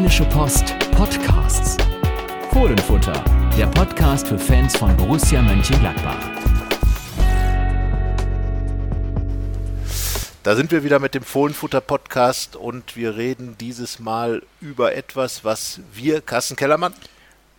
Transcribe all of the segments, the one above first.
Rheinische Post Podcasts. Fohlenfutter, der Podcast für Fans von Borussia Mönchengladbach. Da sind wir wieder mit dem Fohlenfutter Podcast und wir reden dieses Mal über etwas, was wir, Carsten Kellermann,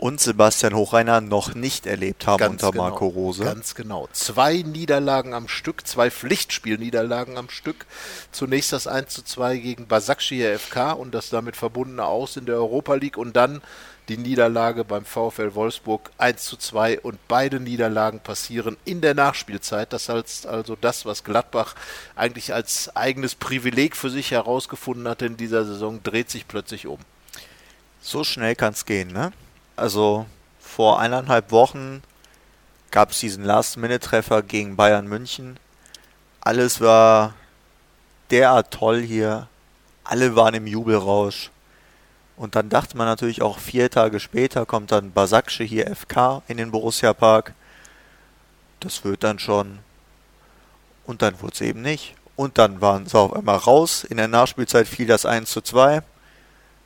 und Sebastian Hochreiner noch nicht erlebt haben Ganz unter genau, Marco Rose. Ganz genau. Zwei Niederlagen am Stück, zwei Pflichtspielniederlagen am Stück. Zunächst das 1 zu 2 gegen Basakşehir FK und das damit verbundene Aus in der Europa League und dann die Niederlage beim VfL Wolfsburg 1 zu 2 und beide Niederlagen passieren in der Nachspielzeit. Das heißt also das, was Gladbach eigentlich als eigenes Privileg für sich herausgefunden hatte in dieser Saison, dreht sich plötzlich um. So schnell kann es gehen, ne? Also vor eineinhalb Wochen gab es diesen Last-Minute-Treffer gegen Bayern München. Alles war derart toll hier. Alle waren im Jubelrausch. Und dann dachte man natürlich auch vier Tage später kommt dann Basakce hier FK in den Borussia Park. Das wird dann schon. Und dann wurde es eben nicht. Und dann waren sie auf einmal raus. In der Nachspielzeit fiel das 1 zu 2.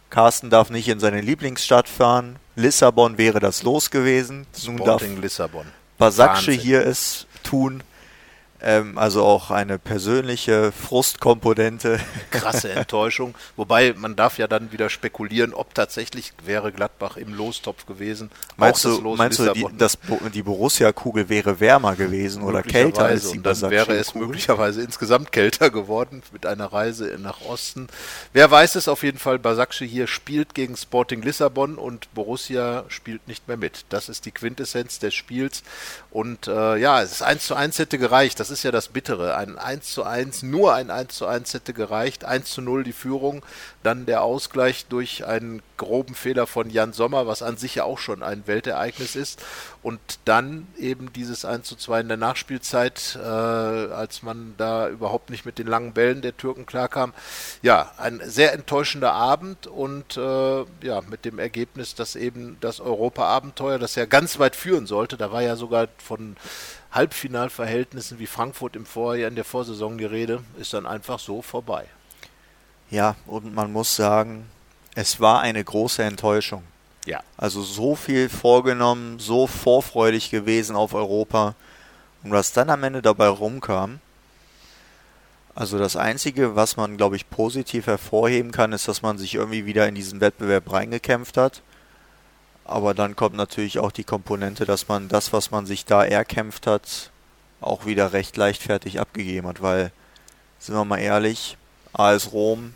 Carsten darf nicht in seine Lieblingsstadt fahren. Lissabon wäre das los gewesen. Nun darf Sporting Lissabon. Wahnsinn. hier es tun. Ähm, also auch eine persönliche Frustkomponente. krasse Enttäuschung. Wobei man darf ja dann wieder spekulieren, ob tatsächlich wäre Gladbach im Lostopf gewesen. Meinst Auch du, Los meinst du die, das, die Borussia-Kugel wäre wärmer gewesen oder kälter als die Und dann wäre es möglicherweise insgesamt kälter geworden mit einer Reise nach Osten. Wer weiß es auf jeden Fall, Basakce hier spielt gegen Sporting Lissabon und Borussia spielt nicht mehr mit. Das ist die Quintessenz des Spiels. Und äh, ja, es ist 1 zu 1 hätte gereicht. Das ist ja das Bittere. Ein 1 zu 1, nur ein 1 zu 1 hätte gereicht. 1 zu 0 die Führung. Dann der Ausgleich durch einen groben Fehler von Jan Sommer, was an sich ja auch schon ein Weltereignis ist. Und dann eben dieses 1 zu 2 in der Nachspielzeit, äh, als man da überhaupt nicht mit den langen Bällen der Türken klarkam. Ja, ein sehr enttäuschender Abend und äh, ja, mit dem Ergebnis, dass eben das Europa-Abenteuer, das ja ganz weit führen sollte, da war ja sogar von Halbfinalverhältnissen wie Frankfurt im Vorjahr in der Vorsaison die Rede, ist dann einfach so vorbei. Ja, und man muss sagen, es war eine große Enttäuschung. Ja. Also so viel vorgenommen, so vorfreudig gewesen auf Europa. Und was dann am Ende dabei rumkam, also das Einzige, was man, glaube ich, positiv hervorheben kann, ist, dass man sich irgendwie wieder in diesen Wettbewerb reingekämpft hat. Aber dann kommt natürlich auch die Komponente, dass man das, was man sich da erkämpft hat, auch wieder recht leichtfertig abgegeben hat, weil, sind wir mal ehrlich, AS Rom,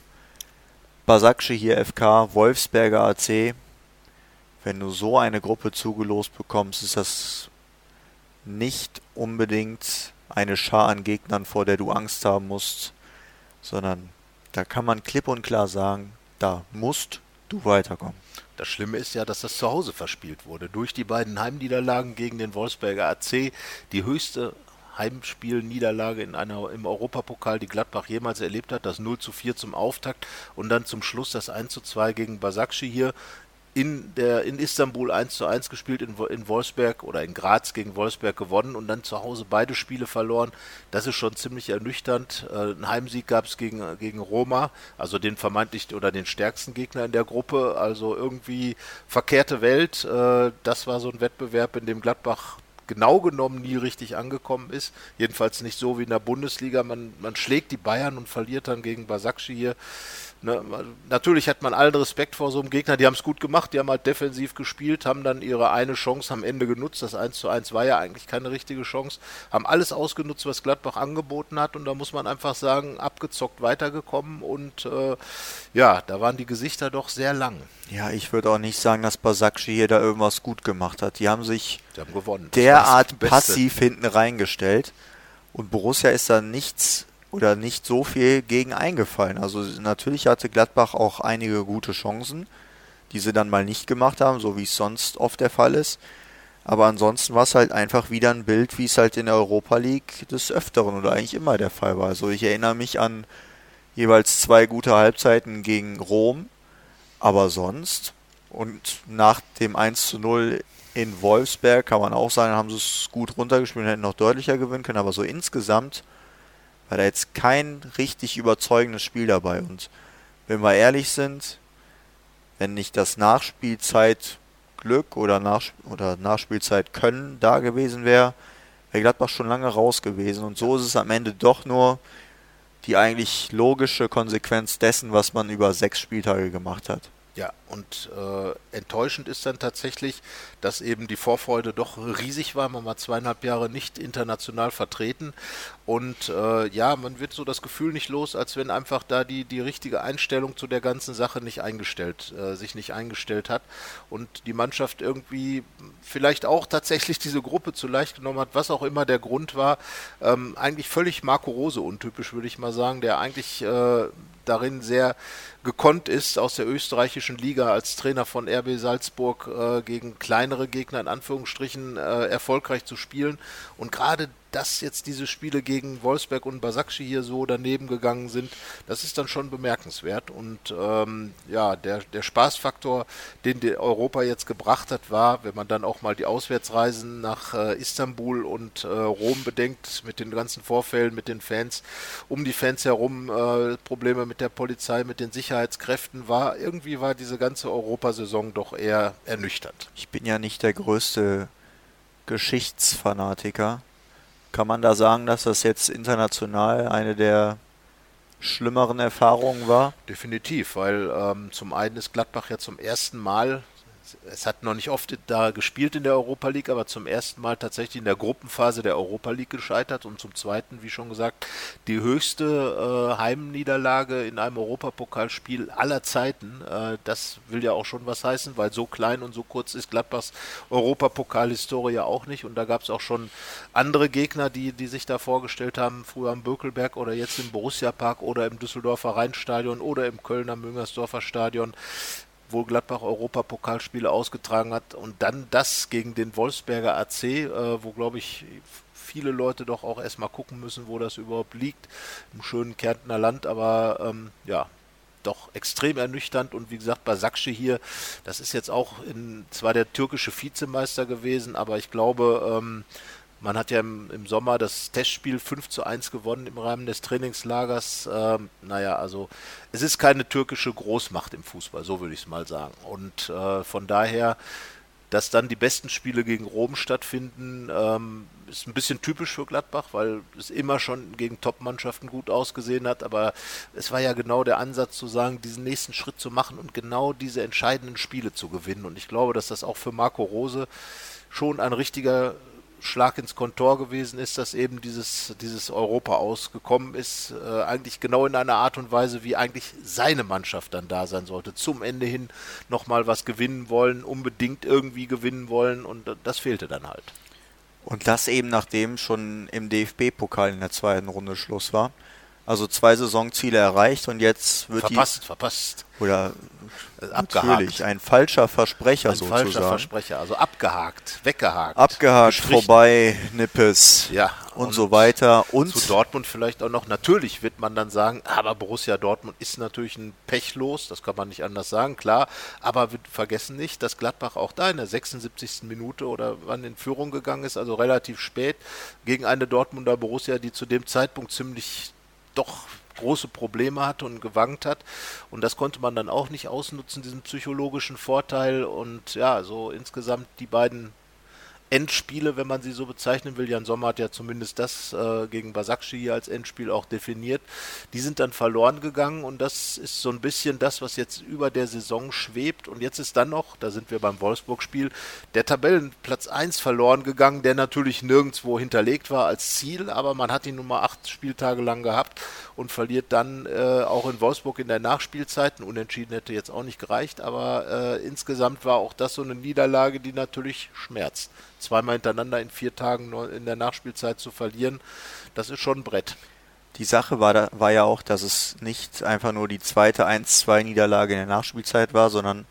Basakce hier FK, Wolfsberger AC, wenn du so eine Gruppe zugelost bekommst, ist das nicht unbedingt eine Schar an Gegnern, vor der du Angst haben musst, sondern da kann man klipp und klar sagen, da musst du weiterkommen. Das Schlimme ist ja, dass das zu Hause verspielt wurde. Durch die beiden Heimniederlagen gegen den Wolfsberger AC, die höchste Heimspielniederlage in einer, im Europapokal, die Gladbach jemals erlebt hat, das 0 zu 4 zum Auftakt und dann zum Schluss das 1 zu 2 gegen Basakci hier in, der, in Istanbul 1 zu 1 gespielt, in, in Wolfsberg oder in Graz gegen Wolfsberg gewonnen und dann zu Hause beide Spiele verloren. Das ist schon ziemlich ernüchternd. Äh, einen Heimsieg gab es gegen, gegen Roma, also den vermeintlich oder den stärksten Gegner in der Gruppe. Also irgendwie verkehrte Welt. Äh, das war so ein Wettbewerb, in dem Gladbach genau genommen nie richtig angekommen ist. Jedenfalls nicht so wie in der Bundesliga. Man, man schlägt die Bayern und verliert dann gegen Basakci hier. Ne, natürlich hat man allen Respekt vor so einem Gegner. Die haben es gut gemacht, die haben halt defensiv gespielt, haben dann ihre eine Chance am Ende genutzt. Das 1 zu 1 war ja eigentlich keine richtige Chance. Haben alles ausgenutzt, was Gladbach angeboten hat. Und da muss man einfach sagen, abgezockt weitergekommen. Und äh, ja, da waren die Gesichter doch sehr lang. Ja, ich würde auch nicht sagen, dass Basakci hier da irgendwas gut gemacht hat. Die haben sich Die haben derart passiv hinten reingestellt und Borussia ist da nichts oder nicht so viel gegen eingefallen. Also natürlich hatte Gladbach auch einige gute Chancen, die sie dann mal nicht gemacht haben, so wie es sonst oft der Fall ist. Aber ansonsten war es halt einfach wieder ein Bild, wie es halt in der Europa League des Öfteren oder eigentlich immer der Fall war. Also ich erinnere mich an jeweils zwei gute Halbzeiten gegen Rom, aber sonst und nach dem 1 zu 0 in Wolfsberg kann man auch sagen, haben sie es gut runtergespielt und hätten noch deutlicher gewinnen können, aber so insgesamt war da jetzt kein richtig überzeugendes Spiel dabei. Und wenn wir ehrlich sind, wenn nicht das Nachspielzeitglück oder, Nach oder Nachspielzeitkönnen da gewesen wäre, wäre Gladbach schon lange raus gewesen. Und so ist es am Ende doch nur die eigentlich logische Konsequenz dessen, was man über sechs Spieltage gemacht hat. Ja, und äh, enttäuschend ist dann tatsächlich, dass eben die Vorfreude doch riesig war. Man war zweieinhalb Jahre nicht international vertreten. Und äh, ja, man wird so das Gefühl nicht los, als wenn einfach da die, die richtige Einstellung zu der ganzen Sache nicht eingestellt, äh, sich nicht eingestellt hat. Und die Mannschaft irgendwie vielleicht auch tatsächlich diese Gruppe zu leicht genommen hat, was auch immer der Grund war. Ähm, eigentlich völlig Marco Rose untypisch, würde ich mal sagen, der eigentlich äh, darin sehr gekonnt ist, aus der österreichischen Liga als Trainer von RB Salzburg äh, gegen kleinere Gegner in Anführungsstrichen äh, erfolgreich zu spielen. Und gerade dass jetzt diese Spiele gegen Wolfsberg und Basakci hier so daneben gegangen sind, das ist dann schon bemerkenswert. Und ähm, ja, der, der Spaßfaktor, den Europa jetzt gebracht hat, war, wenn man dann auch mal die Auswärtsreisen nach äh, Istanbul und äh, Rom bedenkt, mit den ganzen Vorfällen, mit den Fans, um die Fans herum, äh, Probleme mit der Polizei, mit den Sicherheitskräften, war irgendwie war diese ganze Europasaison doch eher ernüchternd. Ich bin ja nicht der größte Geschichtsfanatiker kann man da sagen, dass das jetzt international eine der schlimmeren Erfahrungen war? Definitiv, weil ähm, zum einen ist Gladbach ja zum ersten Mal es hat noch nicht oft da gespielt in der Europa League, aber zum ersten Mal tatsächlich in der Gruppenphase der Europa League gescheitert und zum zweiten, wie schon gesagt, die höchste äh, Heimniederlage in einem Europapokalspiel aller Zeiten. Äh, das will ja auch schon was heißen, weil so klein und so kurz ist Gladbachs Europapokalhistorie ja auch nicht und da gab es auch schon andere Gegner, die, die sich da vorgestellt haben, früher am Bökelberg oder jetzt im Borussia Park oder im Düsseldorfer Rheinstadion oder im Kölner Müngersdorfer Stadion wo Gladbach Europapokalspiele ausgetragen hat. Und dann das gegen den Wolfsberger AC, äh, wo glaube ich viele Leute doch auch erstmal gucken müssen, wo das überhaupt liegt, im schönen Kärntner Land, aber ähm, ja, doch extrem ernüchternd. Und wie gesagt, Basakci hier, das ist jetzt auch in, zwar der türkische Vizemeister gewesen, aber ich glaube, ähm, man hat ja im, im, Sommer das Testspiel 5 zu 1 gewonnen im Rahmen des Trainingslagers. Ähm, naja, also es ist keine türkische Großmacht im Fußball, so würde ich es mal sagen. Und äh, von daher, dass dann die besten Spiele gegen Rom stattfinden, ähm, ist ein bisschen typisch für Gladbach, weil es immer schon gegen Top-Mannschaften gut ausgesehen hat. Aber es war ja genau der Ansatz zu sagen, diesen nächsten Schritt zu machen und genau diese entscheidenden Spiele zu gewinnen. Und ich glaube, dass das auch für Marco Rose schon ein richtiger Schlag ins Kontor gewesen ist, dass eben dieses, dieses Europa ausgekommen ist, äh, eigentlich genau in einer Art und Weise, wie eigentlich seine Mannschaft dann da sein sollte. Zum Ende hin nochmal was gewinnen wollen, unbedingt irgendwie gewinnen wollen und das fehlte dann halt. Und das eben nachdem schon im DFB-Pokal in der zweiten Runde Schluss war. Also zwei Saisonziele erreicht und jetzt wird verpasst, die verpasst. Oder also natürlich ein falscher Versprecher ein sozusagen. falscher Versprecher, also abgehakt, weggehakt, abgehakt, vorbei, Nippes, ja und, und, so weiter und zu Dortmund vielleicht auch noch. Natürlich wird man dann sagen, aber Borussia Dortmund ist natürlich ein Pechlos, das kann man nicht anders sagen, klar. Aber wir vergessen nicht, dass Gladbach auch da in der 76. Minute oder wann in Führung gegangen ist, also relativ spät gegen eine Dortmunder Borussia, die zu dem Zeitpunkt ziemlich doch große Probleme hatte und gewankt hat. Und das konnte man dann auch nicht ausnutzen, diesen psychologischen Vorteil. Und ja, so insgesamt die beiden Endspiele, wenn man sie so bezeichnen will. Jan Sommer hat ja zumindest das äh, gegen Basakci hier als Endspiel auch definiert. Die sind dann verloren gegangen und das ist so ein bisschen das, was jetzt über der Saison schwebt. Und jetzt ist dann noch, da sind wir beim Wolfsburg-Spiel, der Tabellenplatz 1 verloren gegangen, der natürlich nirgendwo hinterlegt war als Ziel, aber man hat ihn nun mal acht Spieltage lang gehabt und verliert dann äh, auch in Wolfsburg in der Nachspielzeit. Ein Unentschieden hätte jetzt auch nicht gereicht, aber äh, insgesamt war auch das so eine Niederlage, die natürlich schmerzt zweimal hintereinander in vier Tagen in der Nachspielzeit zu verlieren, das ist schon ein Brett. Die Sache war, da, war ja auch, dass es nicht einfach nur die zweite 1-2-Niederlage in der Nachspielzeit war, sondern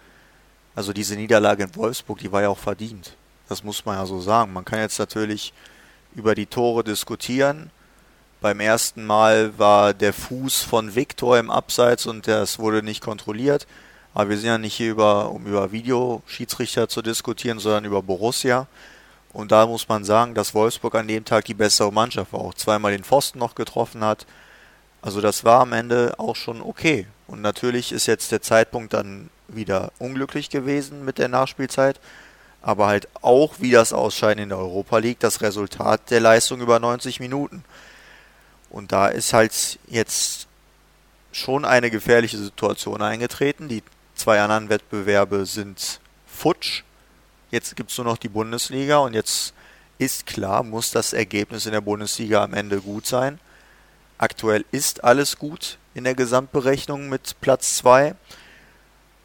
also diese Niederlage in Wolfsburg, die war ja auch verdient. Das muss man ja so sagen. Man kann jetzt natürlich über die Tore diskutieren. Beim ersten Mal war der Fuß von Viktor im Abseits und das wurde nicht kontrolliert. Aber wir sind ja nicht hier über, um über Videoschiedsrichter zu diskutieren, sondern über Borussia. Und da muss man sagen, dass Wolfsburg an dem Tag die bessere Mannschaft war, auch zweimal den Pfosten noch getroffen hat. Also das war am Ende auch schon okay. Und natürlich ist jetzt der Zeitpunkt dann wieder unglücklich gewesen mit der Nachspielzeit. Aber halt auch wie das Ausscheiden in der Europa League das Resultat der Leistung über 90 Minuten. Und da ist halt jetzt schon eine gefährliche Situation eingetreten. Die zwei anderen Wettbewerbe sind futsch. Jetzt gibt es nur noch die Bundesliga und jetzt ist klar, muss das Ergebnis in der Bundesliga am Ende gut sein. Aktuell ist alles gut in der Gesamtberechnung mit Platz 2.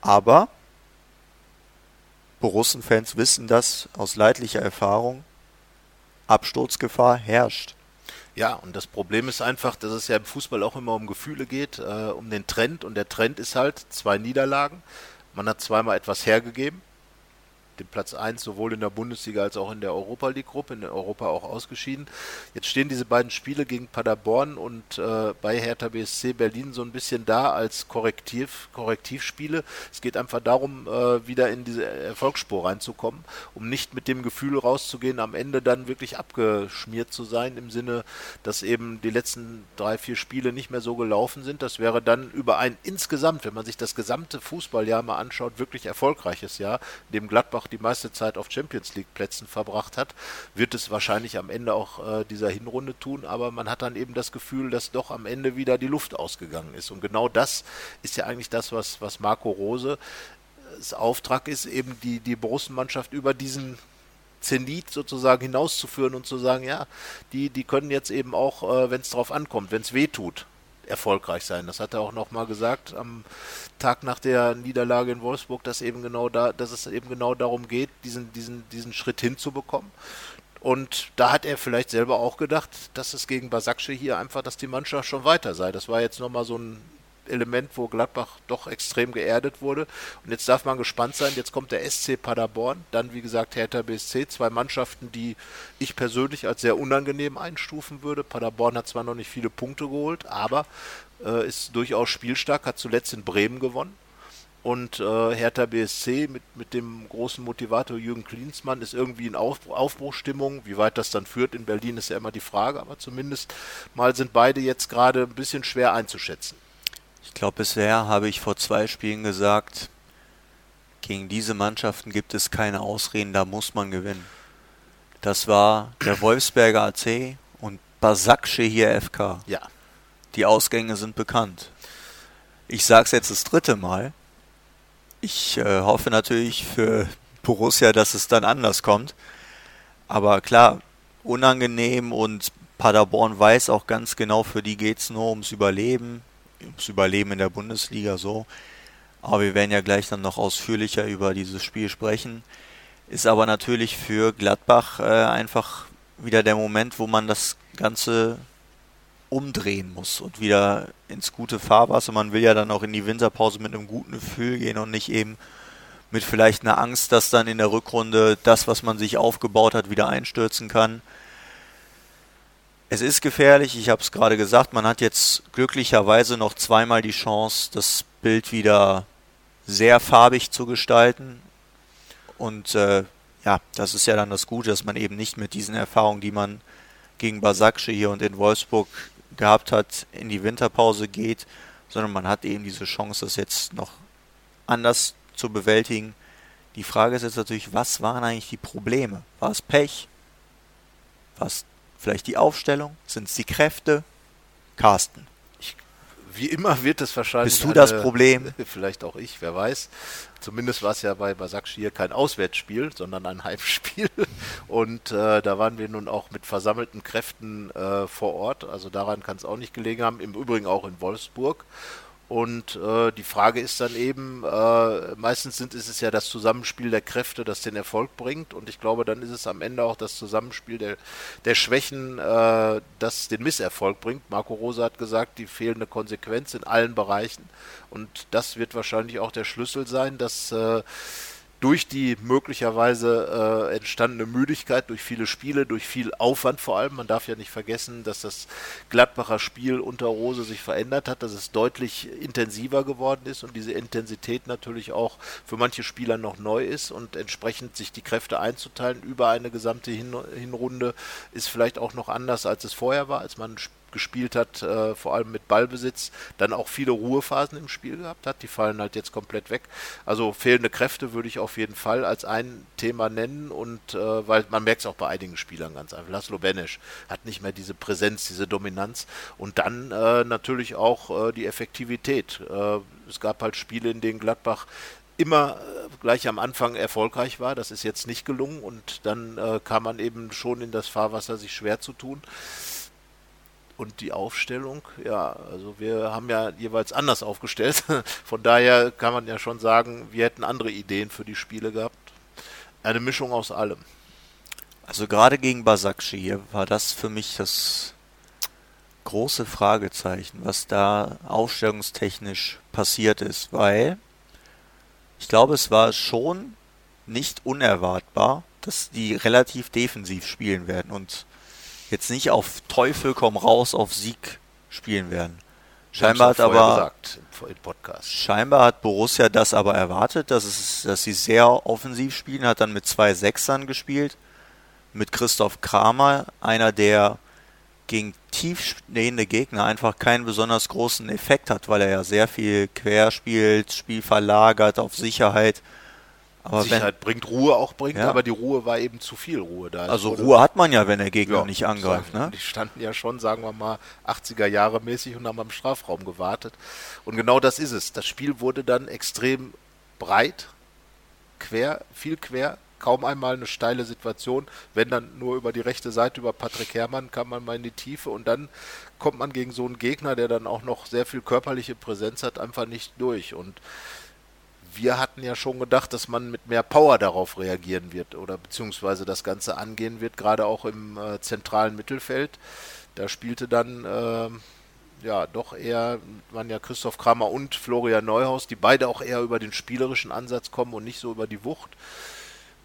Aber Borussen-Fans wissen das aus leidlicher Erfahrung. Absturzgefahr herrscht. Ja, und das Problem ist einfach, dass es ja im Fußball auch immer um Gefühle geht, äh, um den Trend. Und der Trend ist halt zwei Niederlagen. Man hat zweimal etwas hergegeben den Platz 1 sowohl in der Bundesliga als auch in der Europa League Gruppe, in Europa auch ausgeschieden. Jetzt stehen diese beiden Spiele gegen Paderborn und äh, bei Hertha BSC Berlin so ein bisschen da als Korrektiv, Korrektivspiele. Es geht einfach darum, äh, wieder in diese Erfolgsspur reinzukommen, um nicht mit dem Gefühl rauszugehen, am Ende dann wirklich abgeschmiert zu sein, im Sinne, dass eben die letzten drei, vier Spiele nicht mehr so gelaufen sind. Das wäre dann über ein insgesamt, wenn man sich das gesamte Fußballjahr mal anschaut, wirklich erfolgreiches Jahr, dem Gladbach auch die meiste Zeit auf Champions League Plätzen verbracht hat, wird es wahrscheinlich am Ende auch äh, dieser Hinrunde tun, aber man hat dann eben das Gefühl, dass doch am Ende wieder die Luft ausgegangen ist. Und genau das ist ja eigentlich das, was, was Marco Rose das Auftrag ist, eben die, die Borussenmannschaft über diesen Zenit sozusagen hinauszuführen und zu sagen, ja, die, die können jetzt eben auch, äh, wenn es drauf ankommt, wenn es weh tut, erfolgreich sein. Das hat er auch nochmal gesagt am Tag nach der Niederlage in Wolfsburg, dass eben genau da, dass es eben genau darum geht, diesen, diesen, diesen Schritt hinzubekommen. Und da hat er vielleicht selber auch gedacht, dass es gegen Basakce hier einfach, dass die Mannschaft schon weiter sei. Das war jetzt nochmal so ein Element, wo Gladbach doch extrem geerdet wurde. Und jetzt darf man gespannt sein. Jetzt kommt der SC Paderborn, dann wie gesagt Hertha BSC, zwei Mannschaften, die ich persönlich als sehr unangenehm einstufen würde. Paderborn hat zwar noch nicht viele Punkte geholt, aber äh, ist durchaus spielstark, hat zuletzt in Bremen gewonnen. Und äh, Hertha BSC mit, mit dem großen Motivator Jürgen Klinsmann ist irgendwie in Auf, Aufbruchstimmung. Wie weit das dann führt in Berlin ist ja immer die Frage, aber zumindest mal sind beide jetzt gerade ein bisschen schwer einzuschätzen. Ich glaube, bisher habe ich vor zwei Spielen gesagt, gegen diese Mannschaften gibt es keine Ausreden, da muss man gewinnen. Das war der Wolfsberger AC und Basakce hier FK. Ja. Die Ausgänge sind bekannt. Ich sage es jetzt das dritte Mal. Ich äh, hoffe natürlich für Borussia, dass es dann anders kommt. Aber klar, unangenehm und Paderborn weiß auch ganz genau, für die geht es nur ums Überleben ums Überleben in der Bundesliga so. Aber wir werden ja gleich dann noch ausführlicher über dieses Spiel sprechen. Ist aber natürlich für Gladbach äh, einfach wieder der Moment, wo man das Ganze umdrehen muss und wieder ins gute Fahrwasser. Man will ja dann auch in die Winterpause mit einem guten Gefühl gehen und nicht eben mit vielleicht einer Angst, dass dann in der Rückrunde das, was man sich aufgebaut hat, wieder einstürzen kann. Es ist gefährlich, ich habe es gerade gesagt, man hat jetzt glücklicherweise noch zweimal die Chance, das Bild wieder sehr farbig zu gestalten. Und äh, ja, das ist ja dann das Gute, dass man eben nicht mit diesen Erfahrungen, die man gegen Basakce hier und in Wolfsburg gehabt hat, in die Winterpause geht, sondern man hat eben diese Chance, das jetzt noch anders zu bewältigen. Die Frage ist jetzt natürlich, was waren eigentlich die Probleme? War es Pech? War es Vielleicht die Aufstellung? Sind es die Kräfte? Carsten. Ich, wie immer wird es wahrscheinlich. Bist du das Problem? Vielleicht auch ich, wer weiß. Zumindest war es ja bei Basakschir kein Auswärtsspiel, sondern ein Heimspiel. Und äh, da waren wir nun auch mit versammelten Kräften äh, vor Ort. Also daran kann es auch nicht gelegen haben. Im Übrigen auch in Wolfsburg. Und äh, die Frage ist dann eben, äh, meistens sind, ist es ja das Zusammenspiel der Kräfte, das den Erfolg bringt. Und ich glaube, dann ist es am Ende auch das Zusammenspiel der, der Schwächen, äh, das den Misserfolg bringt. Marco Rosa hat gesagt, die fehlende Konsequenz in allen Bereichen. Und das wird wahrscheinlich auch der Schlüssel sein, dass äh, durch die möglicherweise äh, entstandene Müdigkeit, durch viele Spiele, durch viel Aufwand vor allem. Man darf ja nicht vergessen, dass das Gladbacher Spiel unter Rose sich verändert hat, dass es deutlich intensiver geworden ist und diese Intensität natürlich auch für manche Spieler noch neu ist und entsprechend sich die Kräfte einzuteilen über eine gesamte Hin Hinrunde ist vielleicht auch noch anders, als es vorher war, als man gespielt hat, äh, vor allem mit Ballbesitz, dann auch viele Ruhephasen im Spiel gehabt hat. Die fallen halt jetzt komplett weg. Also fehlende Kräfte würde ich auf jeden Fall als ein Thema nennen und äh, weil man merkt es auch bei einigen Spielern ganz einfach. Laszlo Benesch hat nicht mehr diese Präsenz, diese Dominanz und dann äh, natürlich auch äh, die Effektivität. Äh, es gab halt Spiele, in denen Gladbach immer äh, gleich am Anfang erfolgreich war. Das ist jetzt nicht gelungen und dann äh, kam man eben schon in das Fahrwasser, sich schwer zu tun. Und die Aufstellung, ja, also wir haben ja jeweils anders aufgestellt. Von daher kann man ja schon sagen, wir hätten andere Ideen für die Spiele gehabt. Eine Mischung aus allem. Also gerade gegen Basakci war das für mich das große Fragezeichen, was da aufstellungstechnisch passiert ist, weil ich glaube, es war schon nicht unerwartbar, dass die relativ defensiv spielen werden und jetzt nicht auf Teufel komm raus auf Sieg spielen werden. Scheinbar hat aber scheinbar hat Borussia das aber erwartet, dass es, dass sie sehr offensiv spielen, hat dann mit zwei Sechsern gespielt, mit Christoph Kramer, einer der gegen tiefstehende Gegner einfach keinen besonders großen Effekt hat, weil er ja sehr viel quer spielt, Spiel verlagert auf Sicherheit. Aber Sicherheit wenn, bringt Ruhe auch bringt, ja. aber die Ruhe war eben zu viel Ruhe da. Also Ruhe hat man ja, wenn der Gegner ja, nicht angreift. Ne? Die standen ja schon, sagen wir mal, 80er Jahre mäßig und haben am Strafraum gewartet. Und genau das ist es. Das Spiel wurde dann extrem breit, quer, viel quer, kaum einmal eine steile Situation. Wenn dann nur über die rechte Seite, über Patrick Herrmann, kann man mal in die Tiefe und dann kommt man gegen so einen Gegner, der dann auch noch sehr viel körperliche Präsenz hat, einfach nicht durch. Und wir hatten ja schon gedacht, dass man mit mehr Power darauf reagieren wird oder beziehungsweise das Ganze angehen wird, gerade auch im äh, zentralen Mittelfeld. Da spielte dann äh, ja doch eher, waren ja Christoph Kramer und Florian Neuhaus, die beide auch eher über den spielerischen Ansatz kommen und nicht so über die Wucht.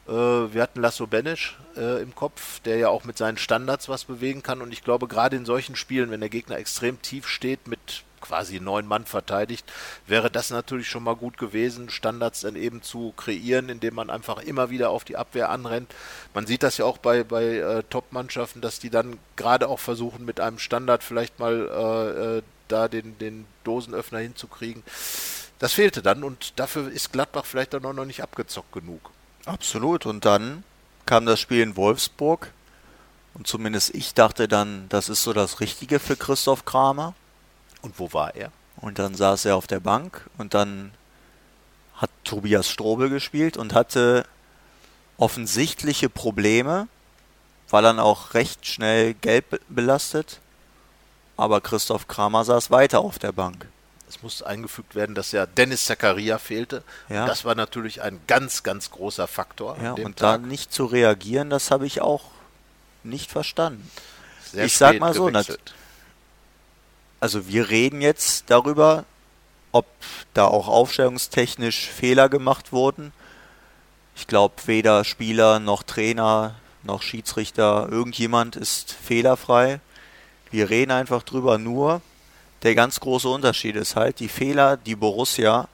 Äh, wir hatten Lasso Benesch äh, im Kopf, der ja auch mit seinen Standards was bewegen kann. Und ich glaube, gerade in solchen Spielen, wenn der Gegner extrem tief steht, mit quasi neun Mann verteidigt, wäre das natürlich schon mal gut gewesen, Standards dann eben zu kreieren, indem man einfach immer wieder auf die Abwehr anrennt. Man sieht das ja auch bei, bei äh, Top-Mannschaften, dass die dann gerade auch versuchen, mit einem Standard vielleicht mal äh, äh, da den, den Dosenöffner hinzukriegen. Das fehlte dann und dafür ist Gladbach vielleicht dann auch noch nicht abgezockt genug. Absolut. Und dann kam das Spiel in Wolfsburg. Und zumindest ich dachte dann, das ist so das Richtige für Christoph Kramer. Und wo war er? Und dann saß er auf der Bank und dann hat Tobias Strobel gespielt und hatte offensichtliche Probleme, war dann auch recht schnell gelb belastet. Aber Christoph Kramer saß weiter auf der Bank. Es muss eingefügt werden, dass ja Dennis Zakaria fehlte. Ja. das war natürlich ein ganz, ganz großer Faktor. Ja, und Tag. da nicht zu reagieren, das habe ich auch nicht verstanden. Sehr ich sag mal so, also wir reden jetzt darüber, ob da auch aufstellungstechnisch Fehler gemacht wurden. Ich glaube, weder Spieler noch Trainer noch Schiedsrichter, irgendjemand ist fehlerfrei. Wir reden einfach drüber nur, der ganz große Unterschied ist halt, die Fehler, die Borussia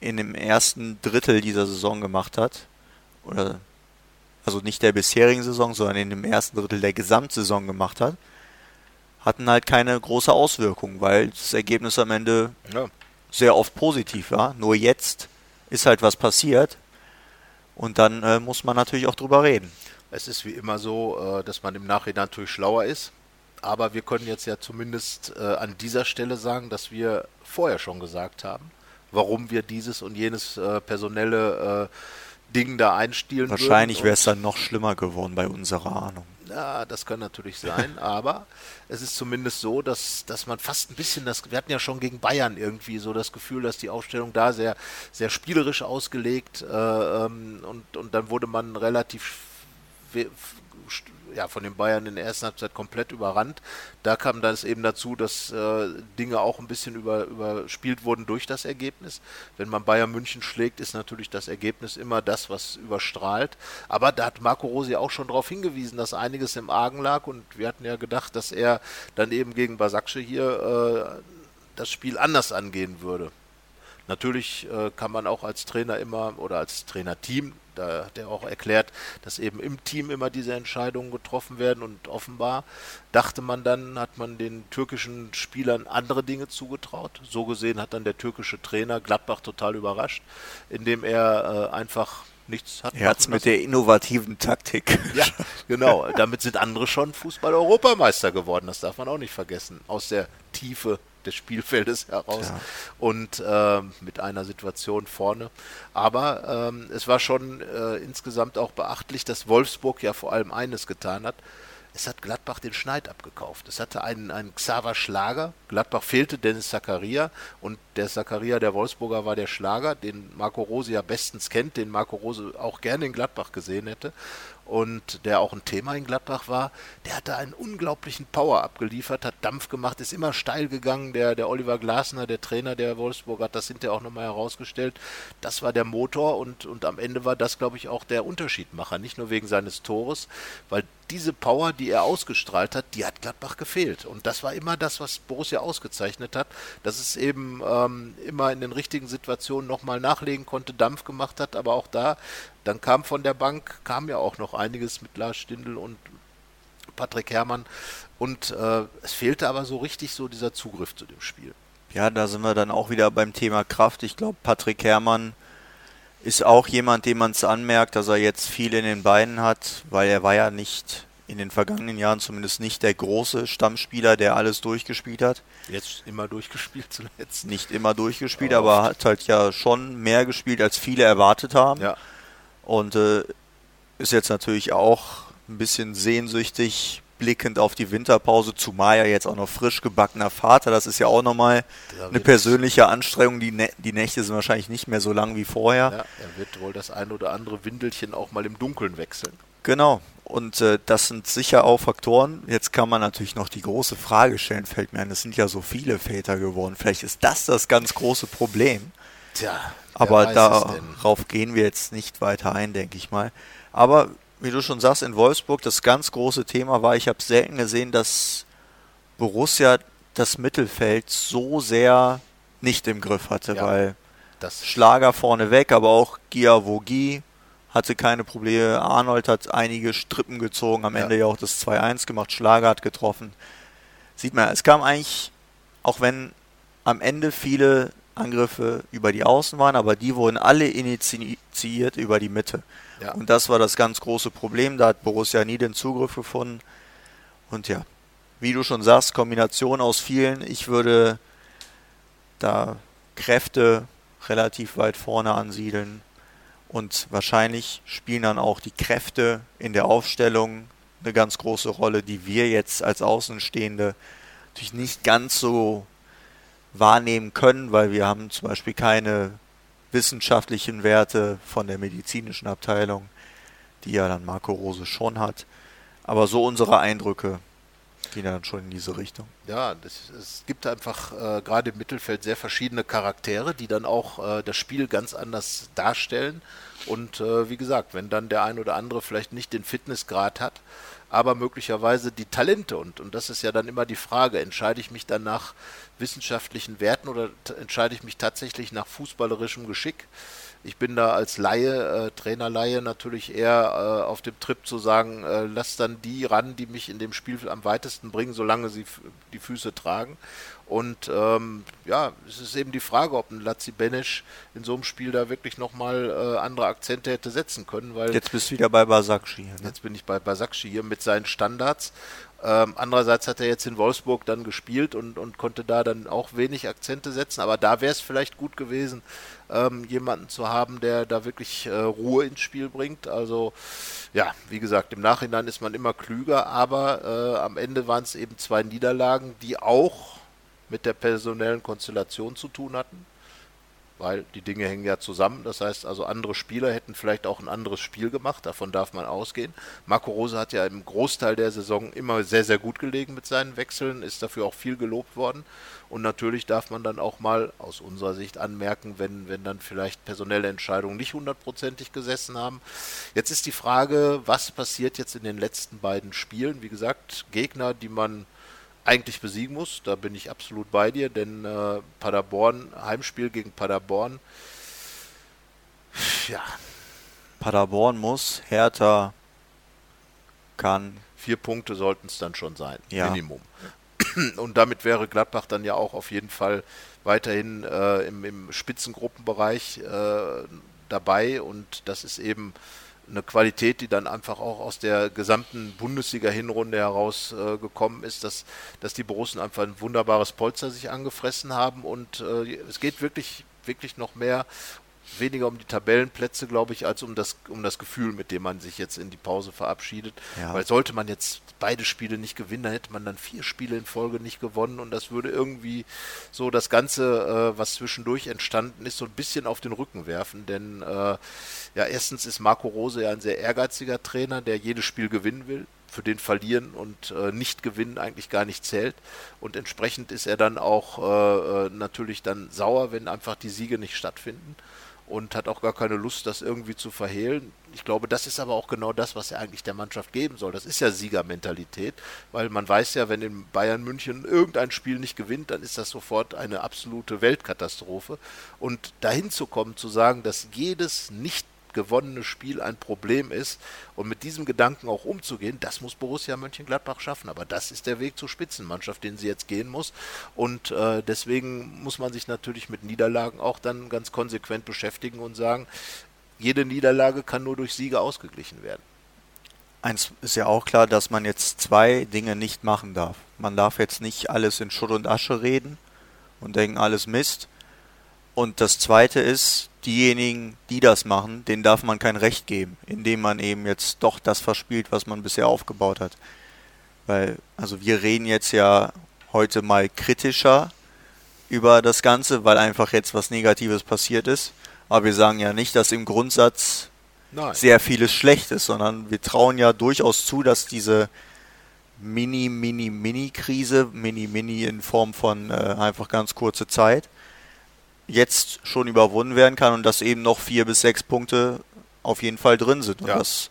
in dem ersten Drittel dieser Saison gemacht hat, oder also nicht der bisherigen Saison, sondern in dem ersten Drittel der Gesamtsaison gemacht hat, hatten halt keine große Auswirkung, weil das Ergebnis am Ende ja. sehr oft positiv war. Nur jetzt ist halt was passiert und dann äh, muss man natürlich auch drüber reden. Es ist wie immer so, äh, dass man im Nachhinein natürlich schlauer ist aber wir können jetzt ja zumindest äh, an dieser Stelle sagen, dass wir vorher schon gesagt haben, warum wir dieses und jenes äh, personelle äh, Ding da einstielen Wahrscheinlich wäre es dann noch schlimmer geworden bei unserer Ahnung. Ja, das kann natürlich sein, aber es ist zumindest so, dass, dass man fast ein bisschen das, wir hatten ja schon gegen Bayern irgendwie so das Gefühl, dass die Aufstellung da sehr, sehr spielerisch ausgelegt äh, ähm, und, und dann wurde man relativ ja, von den Bayern in der ersten Halbzeit komplett überrannt. Da kam dann eben dazu, dass äh, Dinge auch ein bisschen über, überspielt wurden durch das Ergebnis. Wenn man Bayern München schlägt, ist natürlich das Ergebnis immer das, was überstrahlt. Aber da hat Marco Rosi auch schon darauf hingewiesen, dass einiges im Argen lag und wir hatten ja gedacht, dass er dann eben gegen Basaksche hier äh, das Spiel anders angehen würde. Natürlich äh, kann man auch als Trainer immer oder als Trainerteam Da hat er auch erklärt, dass eben im Team immer diese Entscheidungen getroffen werden und offenbar dachte man dann, hat man den türkischen Spielern andere Dinge zugetraut. So gesehen hat dann der türkische Trainer Gladbach total überrascht, indem er äh, einfach nichts hat. Er hat es mit der innovativen Taktik. Ja, genau. Damit sind andere schon Fußball-Europameister geworden. Das darf man auch nicht vergessen. Aus der Tiefe des Spielfeldes heraus ja. und äh, mit einer Situation vorne. Aber ähm, es war schon äh, insgesamt auch beachtlich, dass Wolfsburg ja vor allem eines getan hat es hat Gladbach den Schneid abgekauft. Es hatte einen, einen Xaver Schlager. Gladbach fehlte Dennis Zakaria und der Zakaria der Wolfsburger war der Schlager, den Marco Rose ja bestens kennt, den Marco Rose auch gerne in Gladbach gesehen hätte und der auch ein Thema in Gladbach war, der hatte einen unglaublichen Power abgeliefert, hat Dampf gemacht, ist immer steil gegangen. Der, der Oliver Glasner, der Trainer der Wolfsburg, hat das hinterher auch nochmal herausgestellt. Das war der Motor und, und am Ende war das, glaube ich, auch der Unterschiedmacher. Nicht nur wegen seines Tores, weil diese Power, die er ausgestrahlt hat, die hat Gladbach gefehlt. Und das war immer das, was Borussia ausgezeichnet hat, dass es eben ähm, immer in den richtigen Situationen nochmal nachlegen konnte, Dampf gemacht hat, aber auch da dann kam von der Bank, kam ja auch noch einiges mit Lars Stindl und Patrick Herrmann. Und äh, es fehlte aber so richtig so dieser Zugriff zu dem Spiel. Ja, da sind wir dann auch wieder beim Thema Kraft. Ich glaube, Patrick Herrmann ist auch jemand, dem man es anmerkt, dass er jetzt viel in den Beinen hat, weil er war ja nicht in den vergangenen Jahren zumindest nicht der große Stammspieler, der alles durchgespielt hat. Jetzt immer durchgespielt zuletzt. Nicht immer durchgespielt, aber, aber hat halt ja schon mehr gespielt, als viele erwartet haben. Ja. Und äh, ist jetzt natürlich auch ein bisschen sehnsüchtig blickend auf die Winterpause, zumal ja jetzt auch noch frisch gebackener Vater. Das ist ja auch nochmal eine persönliche Anstrengung. Die, Nä die Nächte sind wahrscheinlich nicht mehr so lang wie vorher. Ja, er wird wohl das ein oder andere Windelchen auch mal im Dunkeln wechseln. Genau. Und äh, das sind sicher auch Faktoren. Jetzt kann man natürlich noch die große Frage stellen, fällt mir ein, es sind ja so viele Väter geworden. Vielleicht ist das das ganz große Problem. Tja, aber darauf gehen wir jetzt nicht weiter ein, denke ich mal. Aber wie du schon sagst, in Wolfsburg, das ganz große Thema war, ich habe selten gesehen, dass Borussia das Mittelfeld so sehr nicht im Griff hatte, ja, weil das Schlager vorne weg, aber auch Giavogi hatte keine Probleme. Arnold hat einige Strippen gezogen, am ja. Ende ja auch das 2-1 gemacht, Schlager hat getroffen. Sieht man, es kam eigentlich, auch wenn am Ende viele Angriffe über die Außen waren, aber die wurden alle initiiert über die Mitte. Ja. Und das war das ganz große Problem. Da hat Borussia nie den Zugriff gefunden. Und ja, wie du schon sagst, Kombination aus vielen. Ich würde da Kräfte relativ weit vorne ansiedeln. Und wahrscheinlich spielen dann auch die Kräfte in der Aufstellung eine ganz große Rolle, die wir jetzt als Außenstehende natürlich nicht ganz so wahrnehmen können, weil wir haben zum Beispiel keine wissenschaftlichen Werte von der medizinischen Abteilung, die ja dann Marco Rose schon hat. Aber so unsere Eindrücke gehen dann schon in diese Richtung. Ja, das, es gibt einfach äh, gerade im Mittelfeld sehr verschiedene Charaktere, die dann auch äh, das Spiel ganz anders darstellen. Und äh, wie gesagt, wenn dann der ein oder andere vielleicht nicht den Fitnessgrad hat, aber möglicherweise die Talente. Und, und das ist ja dann immer die Frage, entscheide ich mich dann nach wissenschaftlichen Werten oder entscheide ich mich tatsächlich nach fußballerischem Geschick? Ich bin da als Laie, äh, Trainerlaie natürlich eher äh, auf dem Trip zu sagen, äh, lass dann die ran, die mich in dem Spiel am weitesten bringen, solange sie die Füße tragen. Und ähm, ja, es ist eben die Frage, ob ein Lazzi Benesch in so einem Spiel da wirklich nochmal äh, andere Akzente hätte setzen können. Weil jetzt bist du wieder bei Basakci. Ne? Jetzt bin ich bei Basakci hier mit seinen Standards. Ähm, andererseits hat er jetzt in Wolfsburg dann gespielt und, und konnte da dann auch wenig Akzente setzen. Aber da wäre es vielleicht gut gewesen, ähm, jemanden zu haben, der da wirklich äh, Ruhe ins Spiel bringt. Also ja, wie gesagt, im Nachhinein ist man immer klüger, aber äh, am Ende waren es eben zwei Niederlagen, die auch mit der personellen Konstellation zu tun hatten weil die Dinge hängen ja zusammen. Das heißt also, andere Spieler hätten vielleicht auch ein anderes Spiel gemacht, davon darf man ausgehen. Marco Rose hat ja im Großteil der Saison immer sehr, sehr gut gelegen mit seinen Wechseln, ist dafür auch viel gelobt worden. Und natürlich darf man dann auch mal aus unserer Sicht anmerken, wenn, wenn dann vielleicht personelle Entscheidungen nicht hundertprozentig gesessen haben. Jetzt ist die Frage, was passiert jetzt in den letzten beiden Spielen? Wie gesagt, Gegner, die man eigentlich besiegen muss. Da bin ich absolut bei dir, denn äh, Paderborn, Heimspiel gegen Paderborn, ja. Paderborn muss, Hertha kann. Vier Punkte sollten es dann schon sein, Ja. Minimum. Und damit wäre Gladbach dann ja auch auf jeden Fall weiterhin äh, im, im Spitzengruppenbereich äh, dabei. Und das ist eben eine Qualität, die dann einfach auch aus der gesamten Bundesliga-Hinrunde heraus äh, ist, dass, dass die Borussen einfach ein wunderbares Polster sich angefressen haben. Und äh, es geht wirklich, wirklich noch mehr weniger um die Tabellenplätze, glaube ich, als um das, um das Gefühl, mit dem man sich jetzt in die Pause verabschiedet. Ja. Weil sollte man jetzt beide Spiele nicht gewinnen, dann hätte man dann vier Spiele in Folge nicht gewonnen und das würde irgendwie so das Ganze, äh, was zwischendurch entstanden ist, so ein bisschen auf den Rücken werfen. Denn äh, ja, erstens ist Marco Rose ja ein sehr ehrgeiziger Trainer, der jedes Spiel gewinnen will für den Verlieren und äh, nicht gewinnen eigentlich gar nicht zählt. Und entsprechend ist er dann auch äh, äh, natürlich dann sauer, wenn einfach die Siege nicht stattfinden und hat auch gar keine Lust, das irgendwie zu verhehlen. Ich glaube, das ist aber auch genau das, was er eigentlich der Mannschaft geben soll. Das ist ja Siegermentalität, weil man weiß ja, wenn in Bayern München irgendein Spiel nicht gewinnt, dann ist das sofort eine absolute Weltkatastrophe. Und dahin zu kommen, zu sagen, dass jedes nicht gewonnene Spiel ein Problem ist und mit diesem Gedanken auch umzugehen, das muss Borussia Mönchengladbach schaffen. Aber das ist der Weg zur Spitzenmannschaft, den sie jetzt gehen muss. Und äh, deswegen muss man sich natürlich mit Niederlagen auch dann ganz konsequent beschäftigen und sagen, jede Niederlage kann nur durch Siege ausgeglichen werden. Eins ist ja auch klar, dass man jetzt zwei Dinge nicht machen darf. Man darf jetzt nicht alles in Schutt und Asche reden und denken, alles Mist. Und das zweite ist, diejenigen, die das machen, denen darf man kein Recht geben, indem man eben jetzt doch das verspielt, was man bisher aufgebaut hat. Weil, also wir reden jetzt ja heute mal kritischer über das Ganze, weil einfach jetzt was Negatives passiert ist. Aber wir sagen ja nicht, dass im Grundsatz Nein. sehr vieles schlecht ist, sondern wir trauen ja durchaus zu, dass diese Mini, Mini, Mini-Krise, Mini, Mini in Form von äh, einfach ganz kurze Zeit, jetzt schon überwunden werden kann und dass eben noch vier bis sechs Punkte auf jeden Fall drin sind und Ja. dass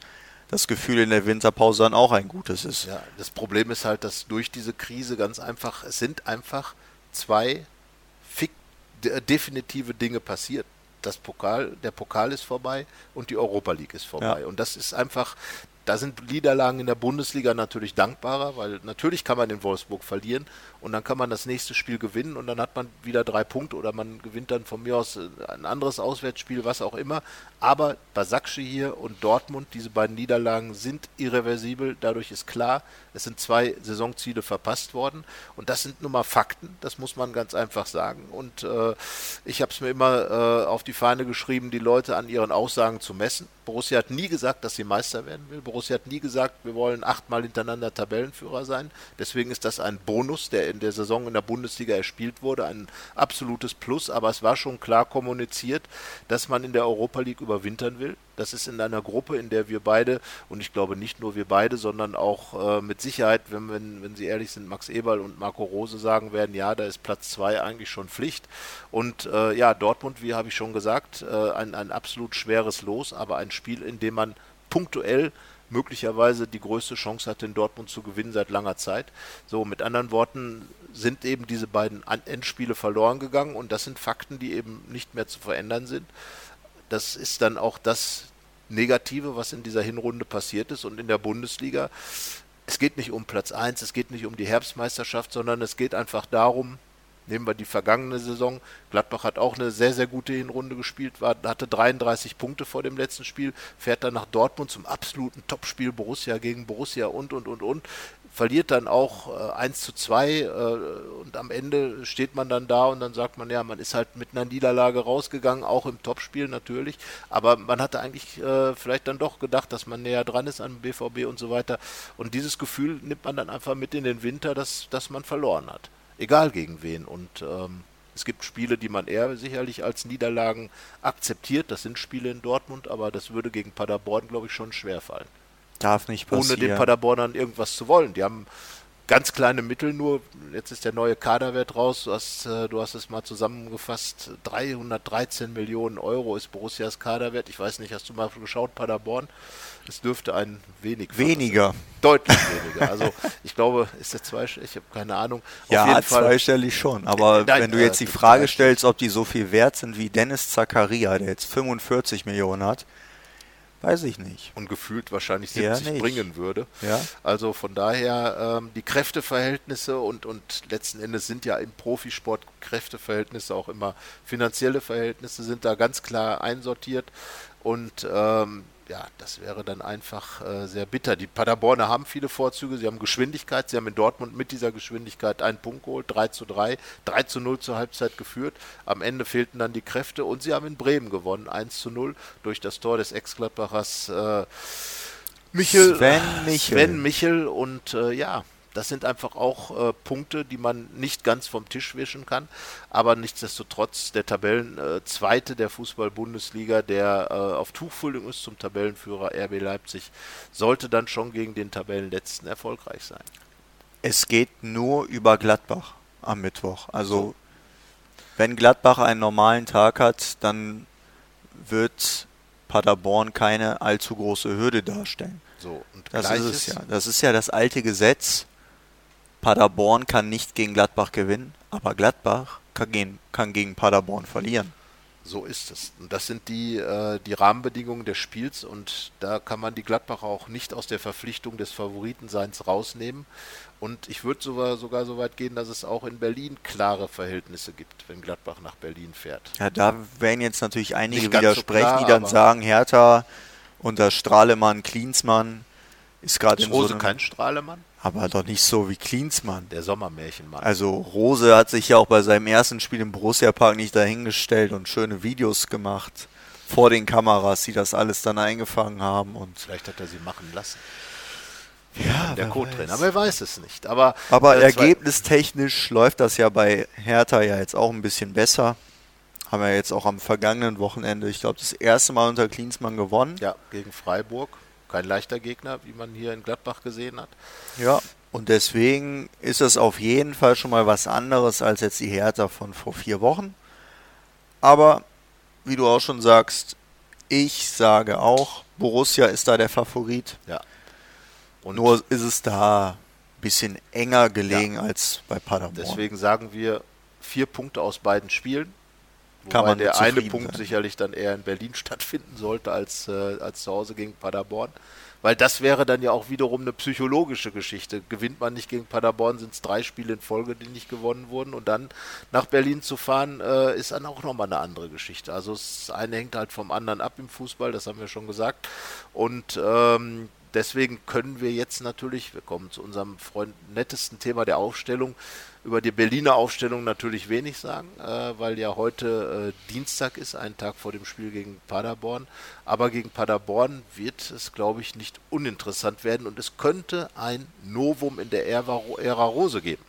das Gefühl in der Winterpause dann auch ein gutes ist. Ja, das Problem ist halt, dass durch diese Krise ganz einfach, es sind einfach zwei de definitive Dinge passiert. Das Pokal, der Pokal ist vorbei und die Europa League ist vorbei. Ja. Und das ist einfach, da sind Niederlagen in der Bundesliga natürlich dankbarer, weil natürlich kann man in Wolfsburg verlieren und dann kann man das nächste Spiel gewinnen und dann hat man wieder drei Punkte oder man gewinnt dann von mir aus äh, ein anderes Auswärtsspiel, was auch immer. Aber Basakci hier und Dortmund, diese beiden Niederlagen sind irreversibel. Dadurch ist klar, es sind zwei Saisonziele verpasst worden und das sind nun mal Fakten, das muss man ganz einfach sagen. Und äh, ich habe es mir immer äh, auf die Fahne geschrieben, die Leute an ihren Aussagen zu messen. Borussia hat nie gesagt, dass sie Meister werden will. Borussia hat nie gesagt, wir wollen achtmal hintereinander Tabellenführer sein. Deswegen ist das ein Bonus, der in der Saison in der Bundesliga erspielt wurde, ein absolutes Plus. Aber es war schon klar kommuniziert, dass man in der Europa League überwintern will. Das ist in einer Gruppe, in der wir beide, und ich glaube nicht nur wir beide, sondern auch äh, mit Sicherheit, wenn, wenn, wenn Sie ehrlich sind, Max Eberl und Marco Rose sagen werden, ja, da ist Platz zwei eigentlich schon Pflicht. Und äh, ja, Dortmund, wie habe ich schon gesagt, äh, ein, ein absolut schweres Los, aber ein Spiel, in dem man punktuell möglicherweise die größte Chance hatte, in Dortmund zu gewinnen seit langer Zeit. So, mit anderen Worten sind eben diese beiden Endspiele verloren gegangen und das sind Fakten, die eben nicht mehr zu verändern sind. Das ist dann auch das Negative, was in dieser Hinrunde passiert ist und in der Bundesliga. Es geht nicht um Platz 1, es geht nicht um die Herbstmeisterschaft, sondern es geht einfach darum, Nehmen wir die vergangene Saison. Gladbach hat auch eine sehr, sehr gute Hinrunde gespielt, war, hatte 33 Punkte vor dem letzten Spiel, fährt dann nach Dortmund zum absoluten Topspiel Borussia gegen Borussia und, und, und, und. Verliert dann auch äh, 1 zu 2 äh, und am Ende steht man dann da und dann sagt man, ja, man ist halt mit einer Niederlage rausgegangen, auch im Topspiel natürlich. Aber man hatte eigentlich äh, vielleicht dann doch gedacht, dass man näher dran ist an BVB und so weiter. Und dieses Gefühl nimmt man dann einfach mit in den Winter, dass, dass man verloren hat egal gegen wen. Und ähm, es gibt Spiele, die man eher sicherlich als Niederlagen akzeptiert. Das sind Spiele in Dortmund, aber das würde gegen Paderborn, glaube ich, schon schwer fallen. Darf nicht passieren. Ohne den Paderbornern irgendwas zu wollen. Die haben ganz kleine Mittel nur. Jetzt ist der neue Kaderwert raus. Du hast, äh, du hast es mal zusammengefasst. 313 Millionen Euro ist Borussias Kaderwert. Ich weiß nicht, hast du mal geschaut, Paderborn? Es dürfte ein wenig Weniger. Deutlich weniger. Also ich glaube, ist der zweistellig? Ich habe keine Ahnung. Auf Ja, jeden Fall. zweistellig schon. Aber Nein, wenn du äh, jetzt die Frage stellst, ob die so viel wert sind wie Dennis Zakaria, der jetzt 45 Millionen hat, Weiß ich nicht. Und gefühlt wahrscheinlich Eher 70 nicht. bringen würde. Ja. Also von daher ähm, die Kräfteverhältnisse und, und letzten Endes sind ja im Profisport Kräfteverhältnisse auch immer finanzielle Verhältnisse sind da ganz klar einsortiert und ähm, ja, das wäre dann einfach äh, sehr bitter. Die Paderborner haben viele Vorzüge, sie haben Geschwindigkeit, sie haben in Dortmund mit dieser Geschwindigkeit einen Punkt geholt, 3 zu 3, 3 zu 0 zur Halbzeit geführt. Am Ende fehlten dann die Kräfte und sie haben in Bremen gewonnen, 1 zu 0 durch das Tor des Ex-Gladbachers äh, Michel, Sven Michel. Sven Michel. Und äh, ja, das sind einfach auch äh, Punkte, die man nicht ganz vom Tisch wischen kann. Aber nichtsdestotrotz der Tabellenzweite der Fußball-Bundesliga, der äh, auf Tuchfühlung ist zum Tabellenführer RB Leipzig, sollte dann schon gegen den Tabellenletzten erfolgreich sein. Es geht nur über Gladbach am Mittwoch. Also, wenn Gladbach einen normalen Tag hat, dann wird Paderborn keine allzu große Hürde darstellen. So, und Das ist es ja. Das ist ja das alte Gesetz. Paderborn kann nicht gegen Gladbach gewinnen, aber Gladbach kann gegen, kann gegen Paderborn verlieren. So ist es. Und das sind die, äh, die Rahmenbedingungen des Spiels und da kann man die Gladbacher auch nicht aus der Verpflichtung des Favoritenseins rausnehmen. Und ich würde sogar, sogar so weit gehen, dass es auch in Berlin klare Verhältnisse gibt, wenn Gladbach nach Berlin fährt. Ja, da werden jetzt natürlich einige ganz so widersprechen, klar, die dann sagen, Hertha unter Strahlemann, Klinsmann ist gerade in so Rose einem, kein Strahlemann? Aber doch nicht so wie Klinsmann. Der Sommermärchenmann. Also Rose hat sich ja auch bei seinem ersten Spiel im Borussia Park nicht dahingestellt und schöne Videos gemacht vor den Kameras, die das alles dann eingefangen haben und Vielleicht hat er sie machen lassen. ja, Der Co-Trainer. weiß. Wer weiß es nicht. Aber, Aber äh, ergebnistechnisch läuft das ja bei Hertha ja jetzt auch ein bisschen besser. Haben wir jetzt auch am vergangenen Wochenende, ich glaube, das erste Mal unter Klinsmann gewonnen. Ja, gegen Freiburg. Kein leichter Gegner, wie man hier in Gladbach gesehen hat. Ja. Und deswegen ist es auf jeden Fall schon mal was anderes als jetzt die Hertha von vor vier Wochen. Aber wie du auch schon sagst, ich sage auch, Borussia ist da der Favorit. Ja. Und Nur ist es da ein bisschen enger gelegen als bei Paderborn. deswegen sagen wir vier Punkte aus beiden Spielen. Kann Wobei man der eine Punkt sein. sicherlich dann eher in Berlin stattfinden sollte als, äh, als zu Hause gegen Paderborn. Weil das wäre dann ja auch wiederum eine psychologische Geschichte. Gewinnt man nicht gegen Paderborn, sind es drei Spiele in Folge, die nicht gewonnen wurden. Und dann nach Berlin zu fahren, äh, ist dann auch nochmal eine andere Geschichte. Also das eine hängt halt vom anderen ab im Fußball, das haben wir schon gesagt. Und ähm, deswegen können wir jetzt natürlich, wir kommen zu unserem Freund, nettesten Thema der Aufstellung, über die Berliner Aufstellung natürlich wenig sagen, äh, weil ja heute äh, Dienstag ist, ein Tag vor dem Spiel gegen Paderborn. Aber gegen Paderborn wird es, glaube ich, nicht uninteressant werden und es könnte ein Novum in der Ära, Ära Rose geben.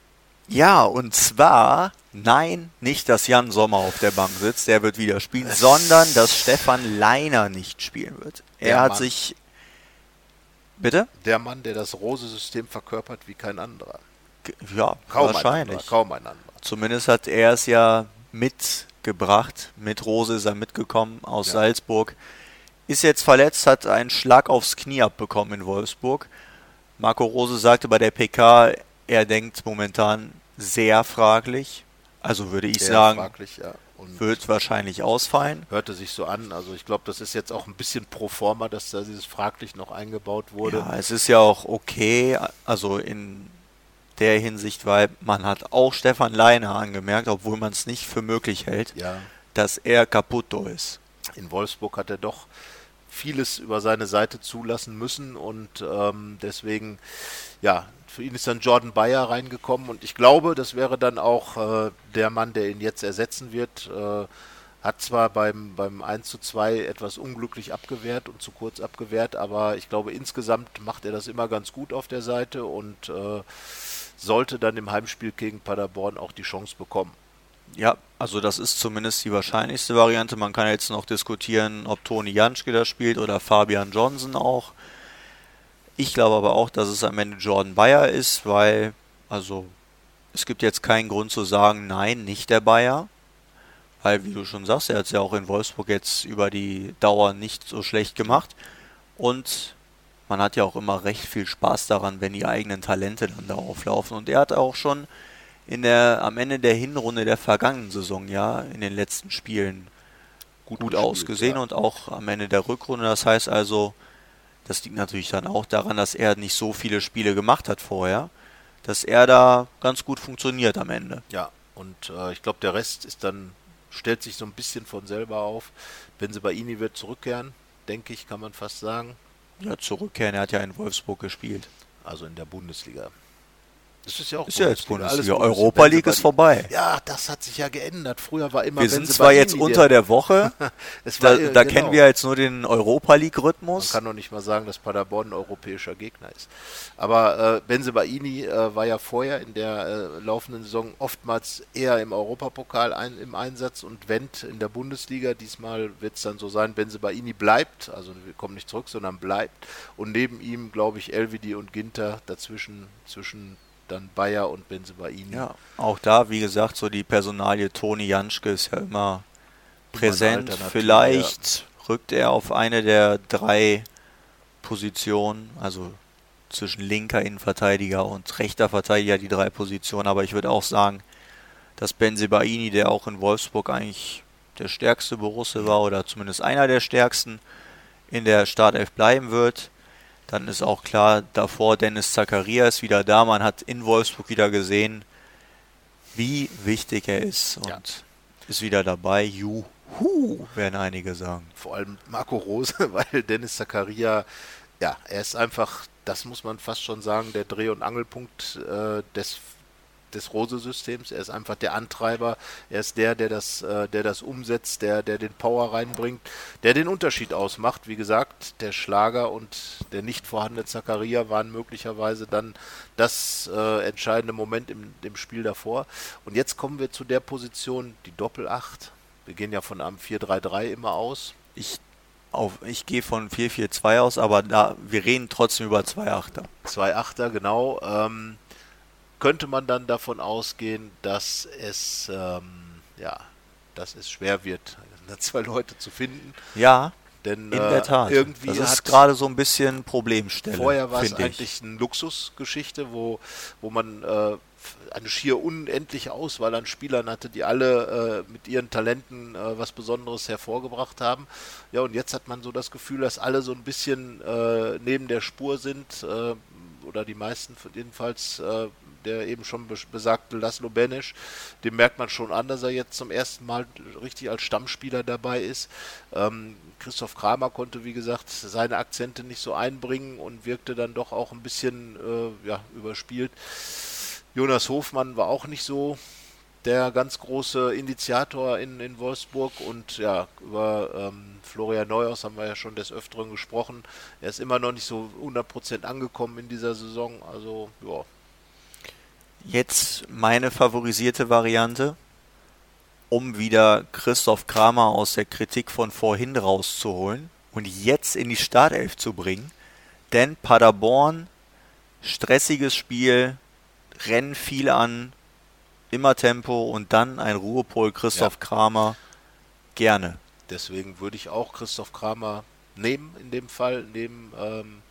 Ja, und zwar, nein, nicht, dass Jan Sommer auf der Bank sitzt, der wird wieder spielen, sondern dass Stefan Leiner nicht spielen wird. Er hat Mann. sich. Bitte? Der Mann, der das Rose-System verkörpert wie kein anderer. Ja, Kaum ein wahrscheinlich. anderer. Kaum ein anderer. Zumindest hat er es ja mitgebracht. Mit Rose ist er mitgekommen aus Ja. Salzburg. Ist jetzt verletzt, hat einen Schlag aufs Knie abbekommen in Wolfsburg. Marco Rose sagte bei der PK, er denkt momentan sehr fraglich. Also würde ich Sehr sagen, fraglich, ja. Und wird wahrscheinlich ausfallen. hörte sich so an. Also ich glaube, das ist jetzt auch ein bisschen pro forma, dass da dieses fraglich noch eingebaut wurde. Ja, es ist ja auch okay, also in der Hinsicht, weil man hat auch Stefan Leiner angemerkt, obwohl man es nicht für möglich hält, ja. dass er Caputo ist. in Wolfsburg hat er doch vieles über seine Seite zulassen müssen und ähm, deswegen, ja, für ihn ist dann Jordan Bayer reingekommen und ich glaube, das wäre dann auch äh, der Mann, der ihn jetzt ersetzen wird. Äh, hat zwar beim, beim 1 zu 2 etwas unglücklich abgewehrt und zu kurz abgewehrt, aber ich glaube, insgesamt macht er das immer ganz gut auf der Seite und äh, sollte dann im Heimspiel gegen Paderborn auch die Chance bekommen. Ja, also das ist zumindest die wahrscheinlichste Variante. Man kann jetzt noch diskutieren, ob Toni Janschke da spielt oder Fabian Johnson auch. Ich glaube aber auch, dass es am Ende Jordan Bayer ist, weil, also, es gibt jetzt keinen Grund zu sagen, nein, nicht der Bayer. Weil, wie du schon sagst, er hat es ja auch in Wolfsburg jetzt über die Dauer nicht so schlecht gemacht. Und man hat ja auch immer recht viel Spaß daran, wenn die eigenen Talente dann da auflaufen. Und er hat auch schon in der, am Ende der Hinrunde der vergangenen Saison, ja, in den letzten Spielen gut, gut ausgesehen ja. und auch am Ende der Rückrunde. Das heißt also, das liegt natürlich dann auch daran, dass er nicht so viele Spiele gemacht hat vorher, dass er da ganz gut funktioniert am Ende. Ja, und äh, ich glaube, der Rest ist dann, stellt sich so ein bisschen von selber auf. Wenn sie bei Ini wird zurückkehren, denke ich, kann man fast sagen. Ja, zurückkehren, er hat ja in Wolfsburg gespielt. Also in der Bundesliga. Das ist ja auch ist ja jetzt Bundesliga. Alles Europa League ist vorbei. Ja, das hat sich ja geändert. Früher war immer. Wir sind zwar jetzt unter der Woche. da, da genau. kennen wir jetzt nur den Europa League Rhythmus. Man kann doch nicht mal sagen, dass Paderborn ein europäischer Gegner ist. Aber äh, Benzebaini äh, war ja vorher in der äh, laufenden Saison oftmals eher im Europapokal ein, im Einsatz und Wendt in der Bundesliga. Diesmal wird es dann so sein, Benzebaini bleibt, also wir kommen nicht zurück, sondern bleibt. Und neben ihm, glaube ich, Elvidi und Ginter dazwischen zwischen dann Bayer und Benzebaini. Ja, auch da, wie gesagt, so die Personalie Toni Janschke ist ja immer präsent. Vielleicht ja. rückt er auf eine der drei Positionen, also zwischen linker Innenverteidiger und rechter Verteidiger die drei Positionen, aber ich würde auch sagen, dass Benzebaini, der auch in Wolfsburg eigentlich der stärkste Borusse war oder zumindest einer der stärksten, in der Startelf bleiben wird. Dann ist auch klar, davor Dennis Zacharias wieder da. Man hat in Wolfsburg wieder gesehen, wie wichtig er ist und ja. ist wieder dabei. Juhu, werden einige sagen. Vor allem Marco Rose, weil Dennis Zacharias, ja, er ist einfach, das muss man fast schon sagen, der Dreh- und Angelpunkt äh, des des Rose-Systems. Er ist einfach der Antreiber. Er ist der, der das, äh, der das umsetzt, der, der den Power reinbringt, der den Unterschied ausmacht. Wie gesagt, der Schlager und der nicht vorhandene Zakaria waren möglicherweise dann das äh, entscheidende Moment im, im Spiel davor. Und jetzt kommen wir zu der Position, die Doppel-8. Wir gehen ja von einem 4-3-3 immer aus. Ich auf, ich gehe von 4-4-2 aus, aber da, wir reden trotzdem über zwei Achter. Zwei Achter, genau. Ähm, könnte man dann davon ausgehen, dass es ähm, ja, dass es schwer wird, zwei Leute zu finden. Ja. Denn in äh, der Tat. Irgendwie das ist gerade so ein bisschen Problemstelle. Vorher war es eigentlich eine Luxusgeschichte, wo, wo man äh, eine schier unendliche Auswahl an Spielern hatte, die alle äh, mit ihren Talenten äh, was Besonderes hervorgebracht haben. Ja, und jetzt hat man so das Gefühl, dass alle so ein bisschen äh, neben der Spur sind, äh, oder die meisten jedenfalls äh, der eben schon besagte Laszlo Benesch, dem merkt man schon an, dass er jetzt zum ersten Mal richtig als Stammspieler dabei ist. Ähm, Christoph Kramer konnte, wie gesagt, seine Akzente nicht so einbringen und wirkte dann doch auch ein bisschen äh, ja, überspielt. Jonas Hofmann war auch nicht so der ganz große Initiator in, in Wolfsburg und ja, über ähm, Florian Neuhaus haben wir ja schon des Öfteren gesprochen. Er ist immer noch nicht so 100% angekommen in dieser Saison, also ja, Jetzt meine favorisierte Variante, um wieder Christoph Kramer aus der Kritik von vorhin rauszuholen und jetzt in die Startelf zu bringen. Denn Paderborn, stressiges Spiel, rennen viel an, immer Tempo und dann ein Ruhepol Christoph ja. Kramer gerne. Deswegen würde ich auch Christoph Kramer nehmen in dem Fall, nehmen ähm,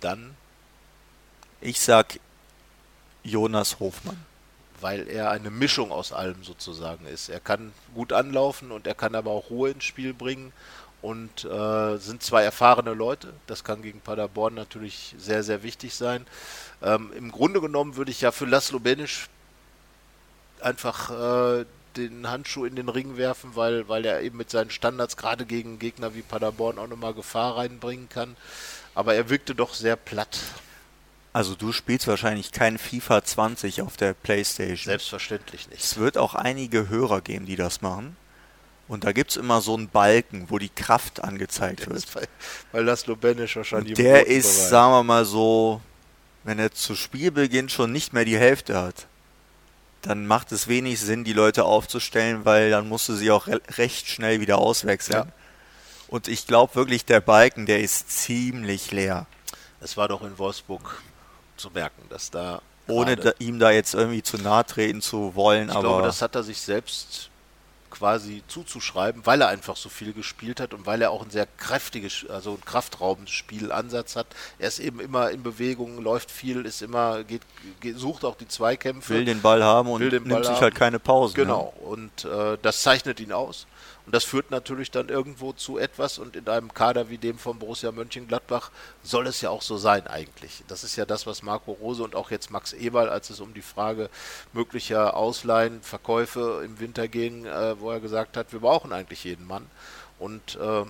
dann. Ich sag Jonas Hofmann? Weil er eine Mischung aus allem sozusagen ist. Er kann gut anlaufen und er kann aber auch Ruhe ins Spiel bringen und äh, sind zwei erfahrene Leute. Das kann gegen Paderborn natürlich sehr, sehr wichtig sein. Ähm, Im Grunde genommen würde ich ja für Laszlo Benisch einfach äh, den Handschuh in den Ring werfen, weil, weil er eben mit seinen Standards gerade gegen Gegner wie Paderborn auch nochmal Gefahr reinbringen kann. Aber er wirkte doch sehr platt. Also du spielst wahrscheinlich kein FIFA 20 auf der Playstation. Selbstverständlich nicht. Es wird auch einige Hörer geben, die das machen. Und da gibt es immer so einen Balken, wo die Kraft angezeigt wird. Weil, das Lubenisch wahrscheinlich. Und der ist, bereit. sagen wir mal so, wenn er zu Spielbeginn schon nicht mehr die Hälfte hat, dann macht es wenig Sinn, die Leute aufzustellen, weil dann musst du sie auch re recht schnell wieder auswechseln. Ja. Und ich glaube wirklich, der Balken, der ist ziemlich leer. Es war doch in Wolfsburg zu merken, dass da. Ohne da, ihm da jetzt irgendwie zu nahe treten zu wollen, ich aber. Ich glaube, das hat er sich selbst quasi zuzuschreiben, weil er einfach so viel gespielt hat und weil er auch ein sehr kräftiges, also ein kraftraubendes Spielansatz hat. Er ist eben immer in Bewegung, läuft viel, ist immer, geht, geht sucht auch die Zweikämpfe. Will den Ball haben und nimmt Ball sich haben. halt keine Pause. Genau, ne? und äh, das zeichnet ihn aus. Und das führt natürlich dann irgendwo zu etwas und in einem Kader wie dem von Borussia Mönchengladbach soll es ja auch so sein eigentlich. Das ist ja das, was Marco Rose und auch jetzt Max Eberl, als es um die Frage möglicher Ausleihen, Verkäufe im Winter ging, äh, wo er gesagt hat, wir brauchen eigentlich jeden Mann. Und äh,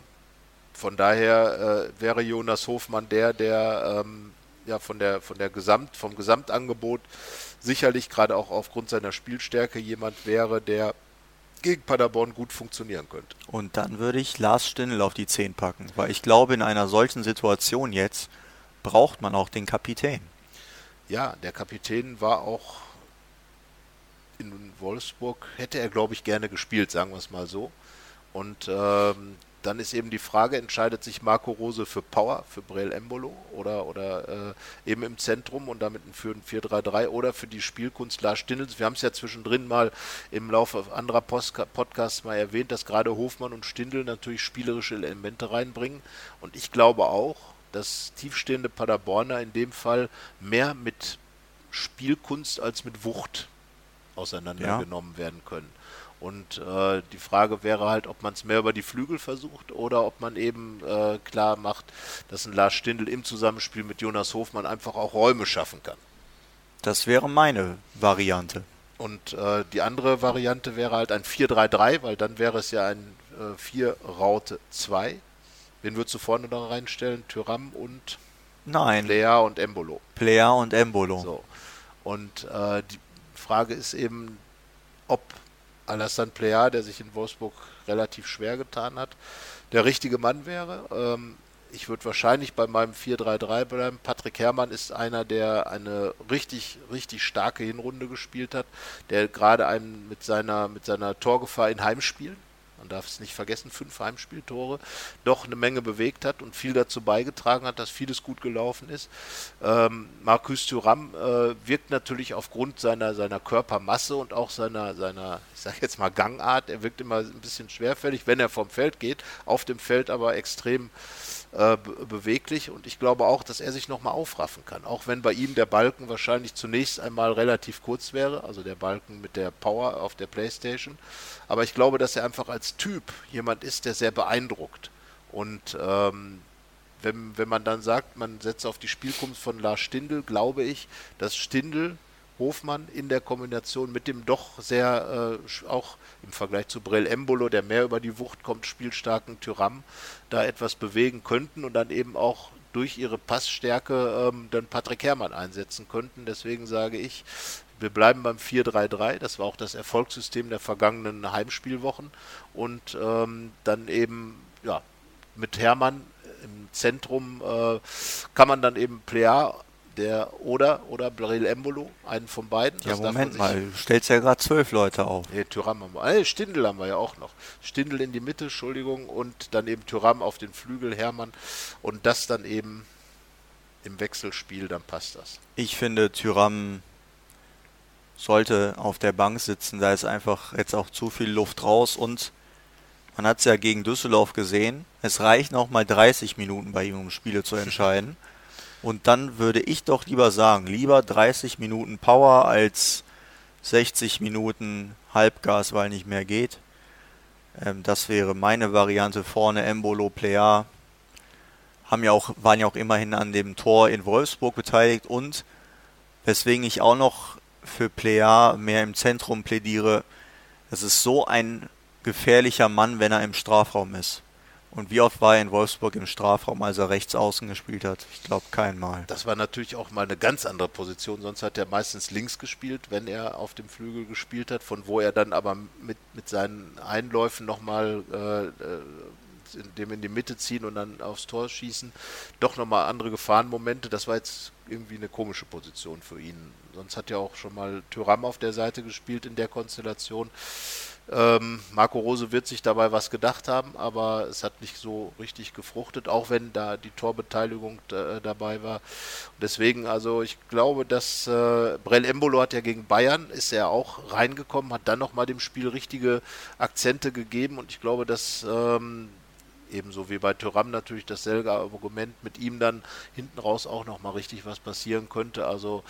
von daher äh, wäre Jonas Hofmann der, der ähm, ja von der von der Gesamt vom Gesamtangebot sicherlich gerade auch aufgrund seiner Spielstärke jemand wäre, der gegen Paderborn gut funktionieren könnte. Und dann würde ich Lars Stindl auf die 10 packen, weil ich glaube, in einer solchen Situation jetzt braucht man auch den Kapitän. Ja, der Kapitän war auch in Wolfsburg, hätte er, glaube ich, gerne gespielt, sagen wir es mal so. Und ähm, dann ist eben die Frage, entscheidet sich Marco Rose für Power, für Breel Embolo oder, oder äh, eben im Zentrum und damit für ein 4-3-3 oder für die Spielkunst Lars Stindls. Wir haben es ja zwischendrin mal im Laufe anderer Post Podcasts mal erwähnt, dass gerade Hofmann und Stindl natürlich spielerische Elemente reinbringen. Und ich glaube auch, dass tiefstehende Paderborner in dem Fall mehr mit Spielkunst als mit Wucht auseinandergenommen ja. werden können. Und äh, die Frage wäre halt, ob man es mehr über die Flügel versucht oder ob man eben äh, klar macht, dass ein Lars Stindl im Zusammenspiel mit Jonas Hofmann einfach auch Räume schaffen kann. Das wäre meine Variante. Und äh, die andere Variante wäre halt ein 4-3-3, weil dann wäre es ja ein äh, 4 Raute 2. Wen würdest du vorne noch reinstellen? Tyram und Nein. Player und Embolo. Player und Embolo. So. Und äh, die Frage ist eben, ob Alassane Plea, der sich in Wolfsburg relativ schwer getan hat, der richtige Mann wäre. Ähm, ich würde wahrscheinlich bei meinem 4-3-3 bleiben. Patrick Herrmann ist einer, der eine richtig, richtig starke Hinrunde gespielt hat, der gerade einen mit seiner, mit seiner Torgefahr in Heimspielen man darf es nicht vergessen, fünf Heimspieltore, doch eine Menge bewegt hat und viel dazu beigetragen hat, dass vieles gut gelaufen ist. Ähm, Marcus Thuram äh, wirkt natürlich aufgrund seiner, seiner Körpermasse und auch seiner, seiner, ich sage jetzt mal Gangart, er wirkt immer ein bisschen schwerfällig, wenn er vom Feld geht, auf dem Feld aber extrem äh, beweglich und ich glaube auch, dass er sich nochmal aufraffen kann. Auch wenn bei ihm der Balken wahrscheinlich zunächst einmal relativ kurz wäre, also der Balken mit der Power auf der Playstation. Aber ich glaube, dass er einfach als Typ jemand ist, der sehr beeindruckt. Und ähm, wenn, wenn man dann sagt, man setzt auf die Spielkunst von Lars Stindl, glaube ich, dass Stindl Hofmann in der Kombination mit dem doch sehr, äh, auch im Vergleich zu Brell Embolo, der mehr über die Wucht kommt, spielstarken Tyram, da etwas bewegen könnten und dann eben auch durch ihre Passstärke ähm, dann Patrick Herrmann einsetzen könnten. Deswegen sage ich, wir bleiben beim 4-3-3. Das war auch das Erfolgssystem der vergangenen Heimspielwochen. Und ähm, dann eben, ja, mit Hermann im Zentrum äh, kann man dann eben Plea der oder oder Bril Embolo, einen von beiden. Ja, das Moment mal, du stellst ja gerade zwölf Leute auf. Nee, Tyram haben wir. Äh, Stindel haben wir ja auch noch. Stindel in die Mitte, Entschuldigung, und dann eben Tyram auf den Flügel, Hermann. Und das dann eben im Wechselspiel, dann passt das. Ich finde, Tyram sollte auf der Bank sitzen. Da ist einfach jetzt auch zu viel Luft raus und man hat es ja gegen Düsseldorf gesehen. Es reicht noch mal 30 Minuten bei ihm, um Spiele zu entscheiden. Und dann würde ich doch lieber sagen, lieber 30 Minuten Power als 60 Minuten Halbgas, weil nicht mehr geht. Ähm, das wäre meine Variante vorne, Embolo, Plea. Haben ja auch, waren ja auch immerhin an dem Tor in Wolfsburg beteiligt und weswegen ich auch noch für Plea mehr im Zentrum plädiere, das ist so ein gefährlicher Mann, wenn er im Strafraum ist. Und wie oft war er in Wolfsburg im Strafraum, als er rechts außen gespielt hat? Ich glaube kein Mal. Das war natürlich auch mal eine ganz andere Position. Sonst hat er meistens links gespielt, wenn er auf dem Flügel gespielt hat, von wo er dann aber mit, mit seinen Einläufen nochmal äh, äh dem in die Mitte ziehen und dann aufs Tor schießen, doch nochmal andere Gefahrenmomente. Das war jetzt irgendwie eine komische Position für ihn. Sonst hat er auch schon mal Tyram auf der Seite gespielt in der Konstellation Ähm, Marco Rose wird sich dabei was gedacht haben, aber es hat nicht so richtig gefruchtet, auch wenn da die Torbeteiligung äh, dabei war. Und deswegen, also ich glaube, dass äh, Brell Embolo hat ja gegen Bayern, ist er auch reingekommen, hat dann nochmal dem Spiel richtige Akzente gegeben und ich glaube, dass ähm, ebenso wie bei Thuram natürlich dasselbe Argument mit ihm dann hinten raus auch nochmal richtig was passieren könnte. Also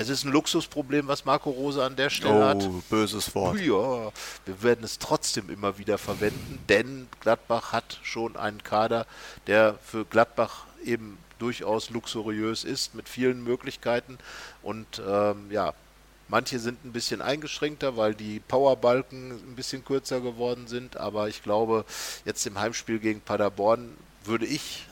es ist ein Luxusproblem, was Marco Rose an der Stelle oh, hat. böses Wort. Ja, wir werden es trotzdem immer wieder verwenden, denn Gladbach hat schon einen Kader, der für Gladbach eben durchaus luxuriös ist, mit vielen Möglichkeiten. Und ähm, ja, manche sind ein bisschen eingeschränkter, weil die Powerbalken ein bisschen kürzer geworden sind. Aber ich glaube, jetzt im Heimspiel gegen Paderborn würde ich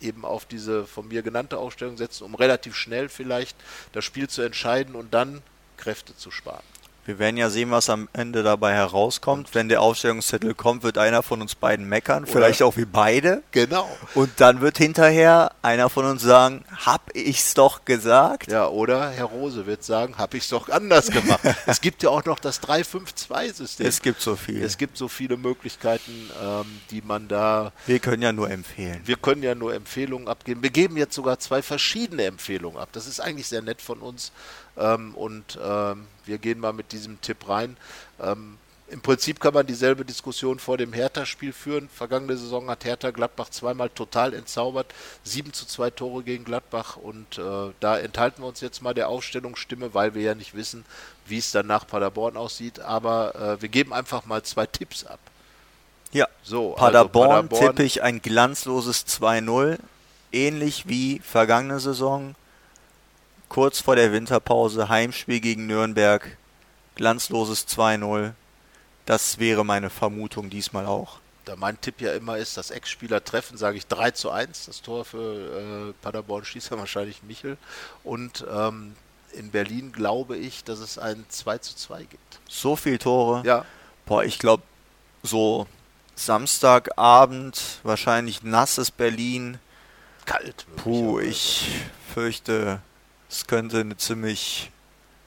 eben auf diese von mir genannte Aufstellung setzen, um relativ schnell vielleicht das Spiel zu entscheiden und dann Kräfte zu sparen. Wir werden ja sehen, was am Ende dabei herauskommt. Wenn der Aufstellungszettel kommt, wird einer von uns beiden meckern, Oder vielleicht auch wie beide. Genau. Und dann wird hinterher einer von uns sagen, hab ich's doch gesagt. Ja, oder Herr Rose wird sagen, hab ich's doch anders gemacht. es gibt ja auch noch das 3-5-2-System. Es gibt so viel. Es gibt so viele Möglichkeiten, ähm, die man da. Wir können ja nur empfehlen. Wir können ja nur Empfehlungen abgeben. Wir geben jetzt sogar zwei verschiedene Empfehlungen ab. Das ist eigentlich sehr nett von uns. Ähm, und ähm, wir gehen mal mit diesem Tipp rein. Ähm, Im Prinzip kann man dieselbe Diskussion vor dem Hertha-Spiel führen. Vergangene Saison hat Hertha Gladbach zweimal total entzaubert. 7 zu 2 Tore gegen Gladbach. Und äh, da enthalten wir uns jetzt mal der Aufstellungsstimme, weil wir ja nicht wissen, wie es dann nach Paderborn aussieht. Aber äh, wir geben einfach mal zwei Tipps ab. Ja, so, Paderborn, also Paderborn tippe ich ein glanzloses 2-0. Ähnlich wie vergangene Saison kurz vor der Winterpause Heimspiel gegen Nürnberg, glanzloses 2-0. Das wäre meine Vermutung diesmal auch. Da mein Tipp ja immer ist, dass Ex-Spieler treffen, sage ich 3 zu 1. Das Tor für äh, Paderborn schießt ja wahrscheinlich Michel. Und ähm, in Berlin glaube ich, dass es ein 2 zu 2 gibt. So viele Tore? Ja. Boah, ich glaube, so Samstagabend, wahrscheinlich nasses Berlin. Kalt. Puh, ich fürchte es könnte eine ziemlich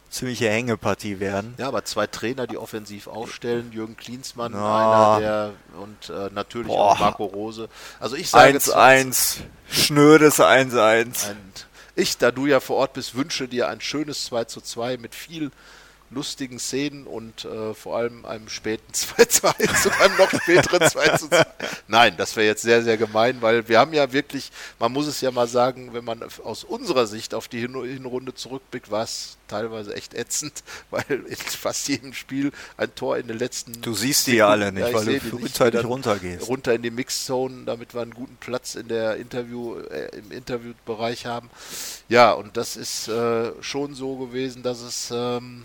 ziemliche Hängepartie werden. Ja, aber zwei Trainer, die offensiv aufstellen, Jürgen Klinsmann, ja. einer der und äh, natürlich Boah. auch Marco Rose. Also ich sage 1-1, schnödes 1-1. Ich, da du ja vor Ort bist, wünsche dir ein schönes 2 zu 2 mit viel lustigen Szenen und äh, vor allem einem späten 2 zu 1 und einem noch späteren 2 zu 2. Nein, das wäre jetzt sehr, sehr gemein, weil wir haben ja wirklich, man muss es ja mal sagen, wenn man aus unserer Sicht auf die Hinrunde zurückblickt, war es teilweise echt ätzend, weil in fast jedem Spiel ein Tor in den letzten. Du siehst die ja alle nicht, ja, weil du frühzeitig runtergehst. Runter in die Mixzone, damit wir einen guten Platz in der Interview, äh, im Interviewbereich haben. Ja, und das ist äh, schon so gewesen, dass es ähm,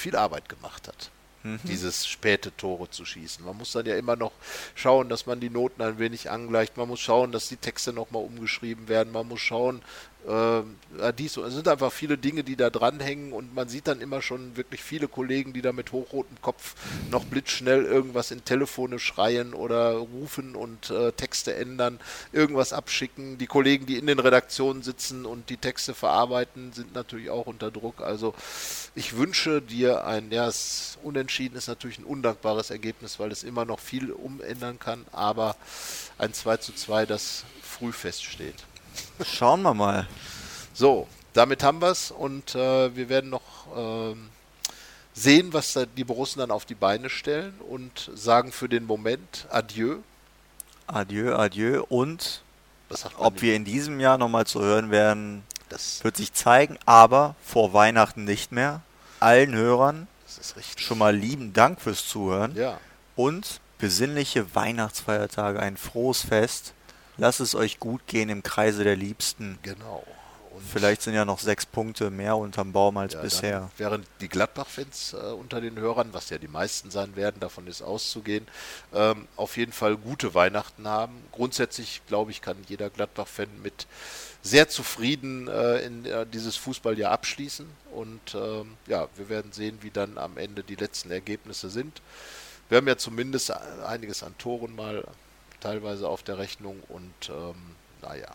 viel Arbeit gemacht hat. Mhm. Dieses späte Tore zu schießen. Man muss dann ja immer noch schauen, dass man die Noten ein wenig angleicht. Man muss schauen, dass die Texte nochmal umgeschrieben werden. Man muss schauen, äh, dies. Es sind einfach viele Dinge, die da dranhängen und man sieht dann immer schon wirklich viele Kollegen, die da mit hochrotem Kopf noch blitzschnell irgendwas in Telefone schreien oder rufen und äh, Texte ändern, irgendwas abschicken. Die Kollegen, die in den Redaktionen sitzen und die Texte verarbeiten, sind natürlich auch unter Druck. Also ich wünsche dir ein, ja, es Unentschieden ist natürlich ein undankbares Ergebnis, weil es immer noch viel umändern kann, aber ein 2 zu 2, das früh feststeht. Schauen wir mal. So, damit haben wir es und äh, wir werden noch ähm, sehen, was die Borussen dann auf die Beine stellen und sagen für den Moment Adieu. Adieu, adieu und ob nicht? wir in diesem Jahr nochmal zu hören werden, das wird sich zeigen, aber vor Weihnachten nicht mehr. Allen Hörern schon mal lieben Dank fürs Zuhören ja. und besinnliche Weihnachtsfeiertage, ein frohes Fest. Lasst es euch gut gehen im Kreise der Liebsten. Genau. Und Vielleicht sind ja noch sechs Punkte mehr unterm Baum als ja, bisher. Während die Gladbach-Fans äh, unter den Hörern, was ja die meisten sein werden, davon ist auszugehen, ähm, auf jeden Fall gute Weihnachten haben. Grundsätzlich, glaube ich, kann jeder Gladbach-Fan mit sehr zufrieden äh, in äh, dieses Fußballjahr abschließen. Und ähm, ja, wir werden sehen, wie dann am Ende die letzten Ergebnisse sind. Wir haben ja zumindest einiges an Toren mal teilweise auf der Rechnung und ähm, naja.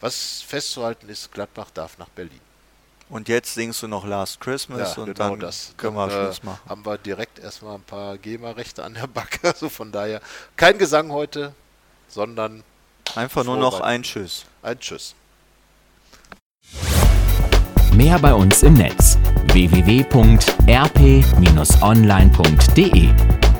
Was festzuhalten ist, Gladbach darf nach Berlin. Und jetzt singst du noch Last Christmas Ja, und genau dann das. können Dann, wir äh, Schluss machen. Haben wir direkt erstmal ein paar GEMA-Rechte an der Backe. Also von daher kein Gesang heute, sondern Einfach nur noch ein Tschüss. ein Tschüss. Mehr bei uns im Netz www.rp-online.de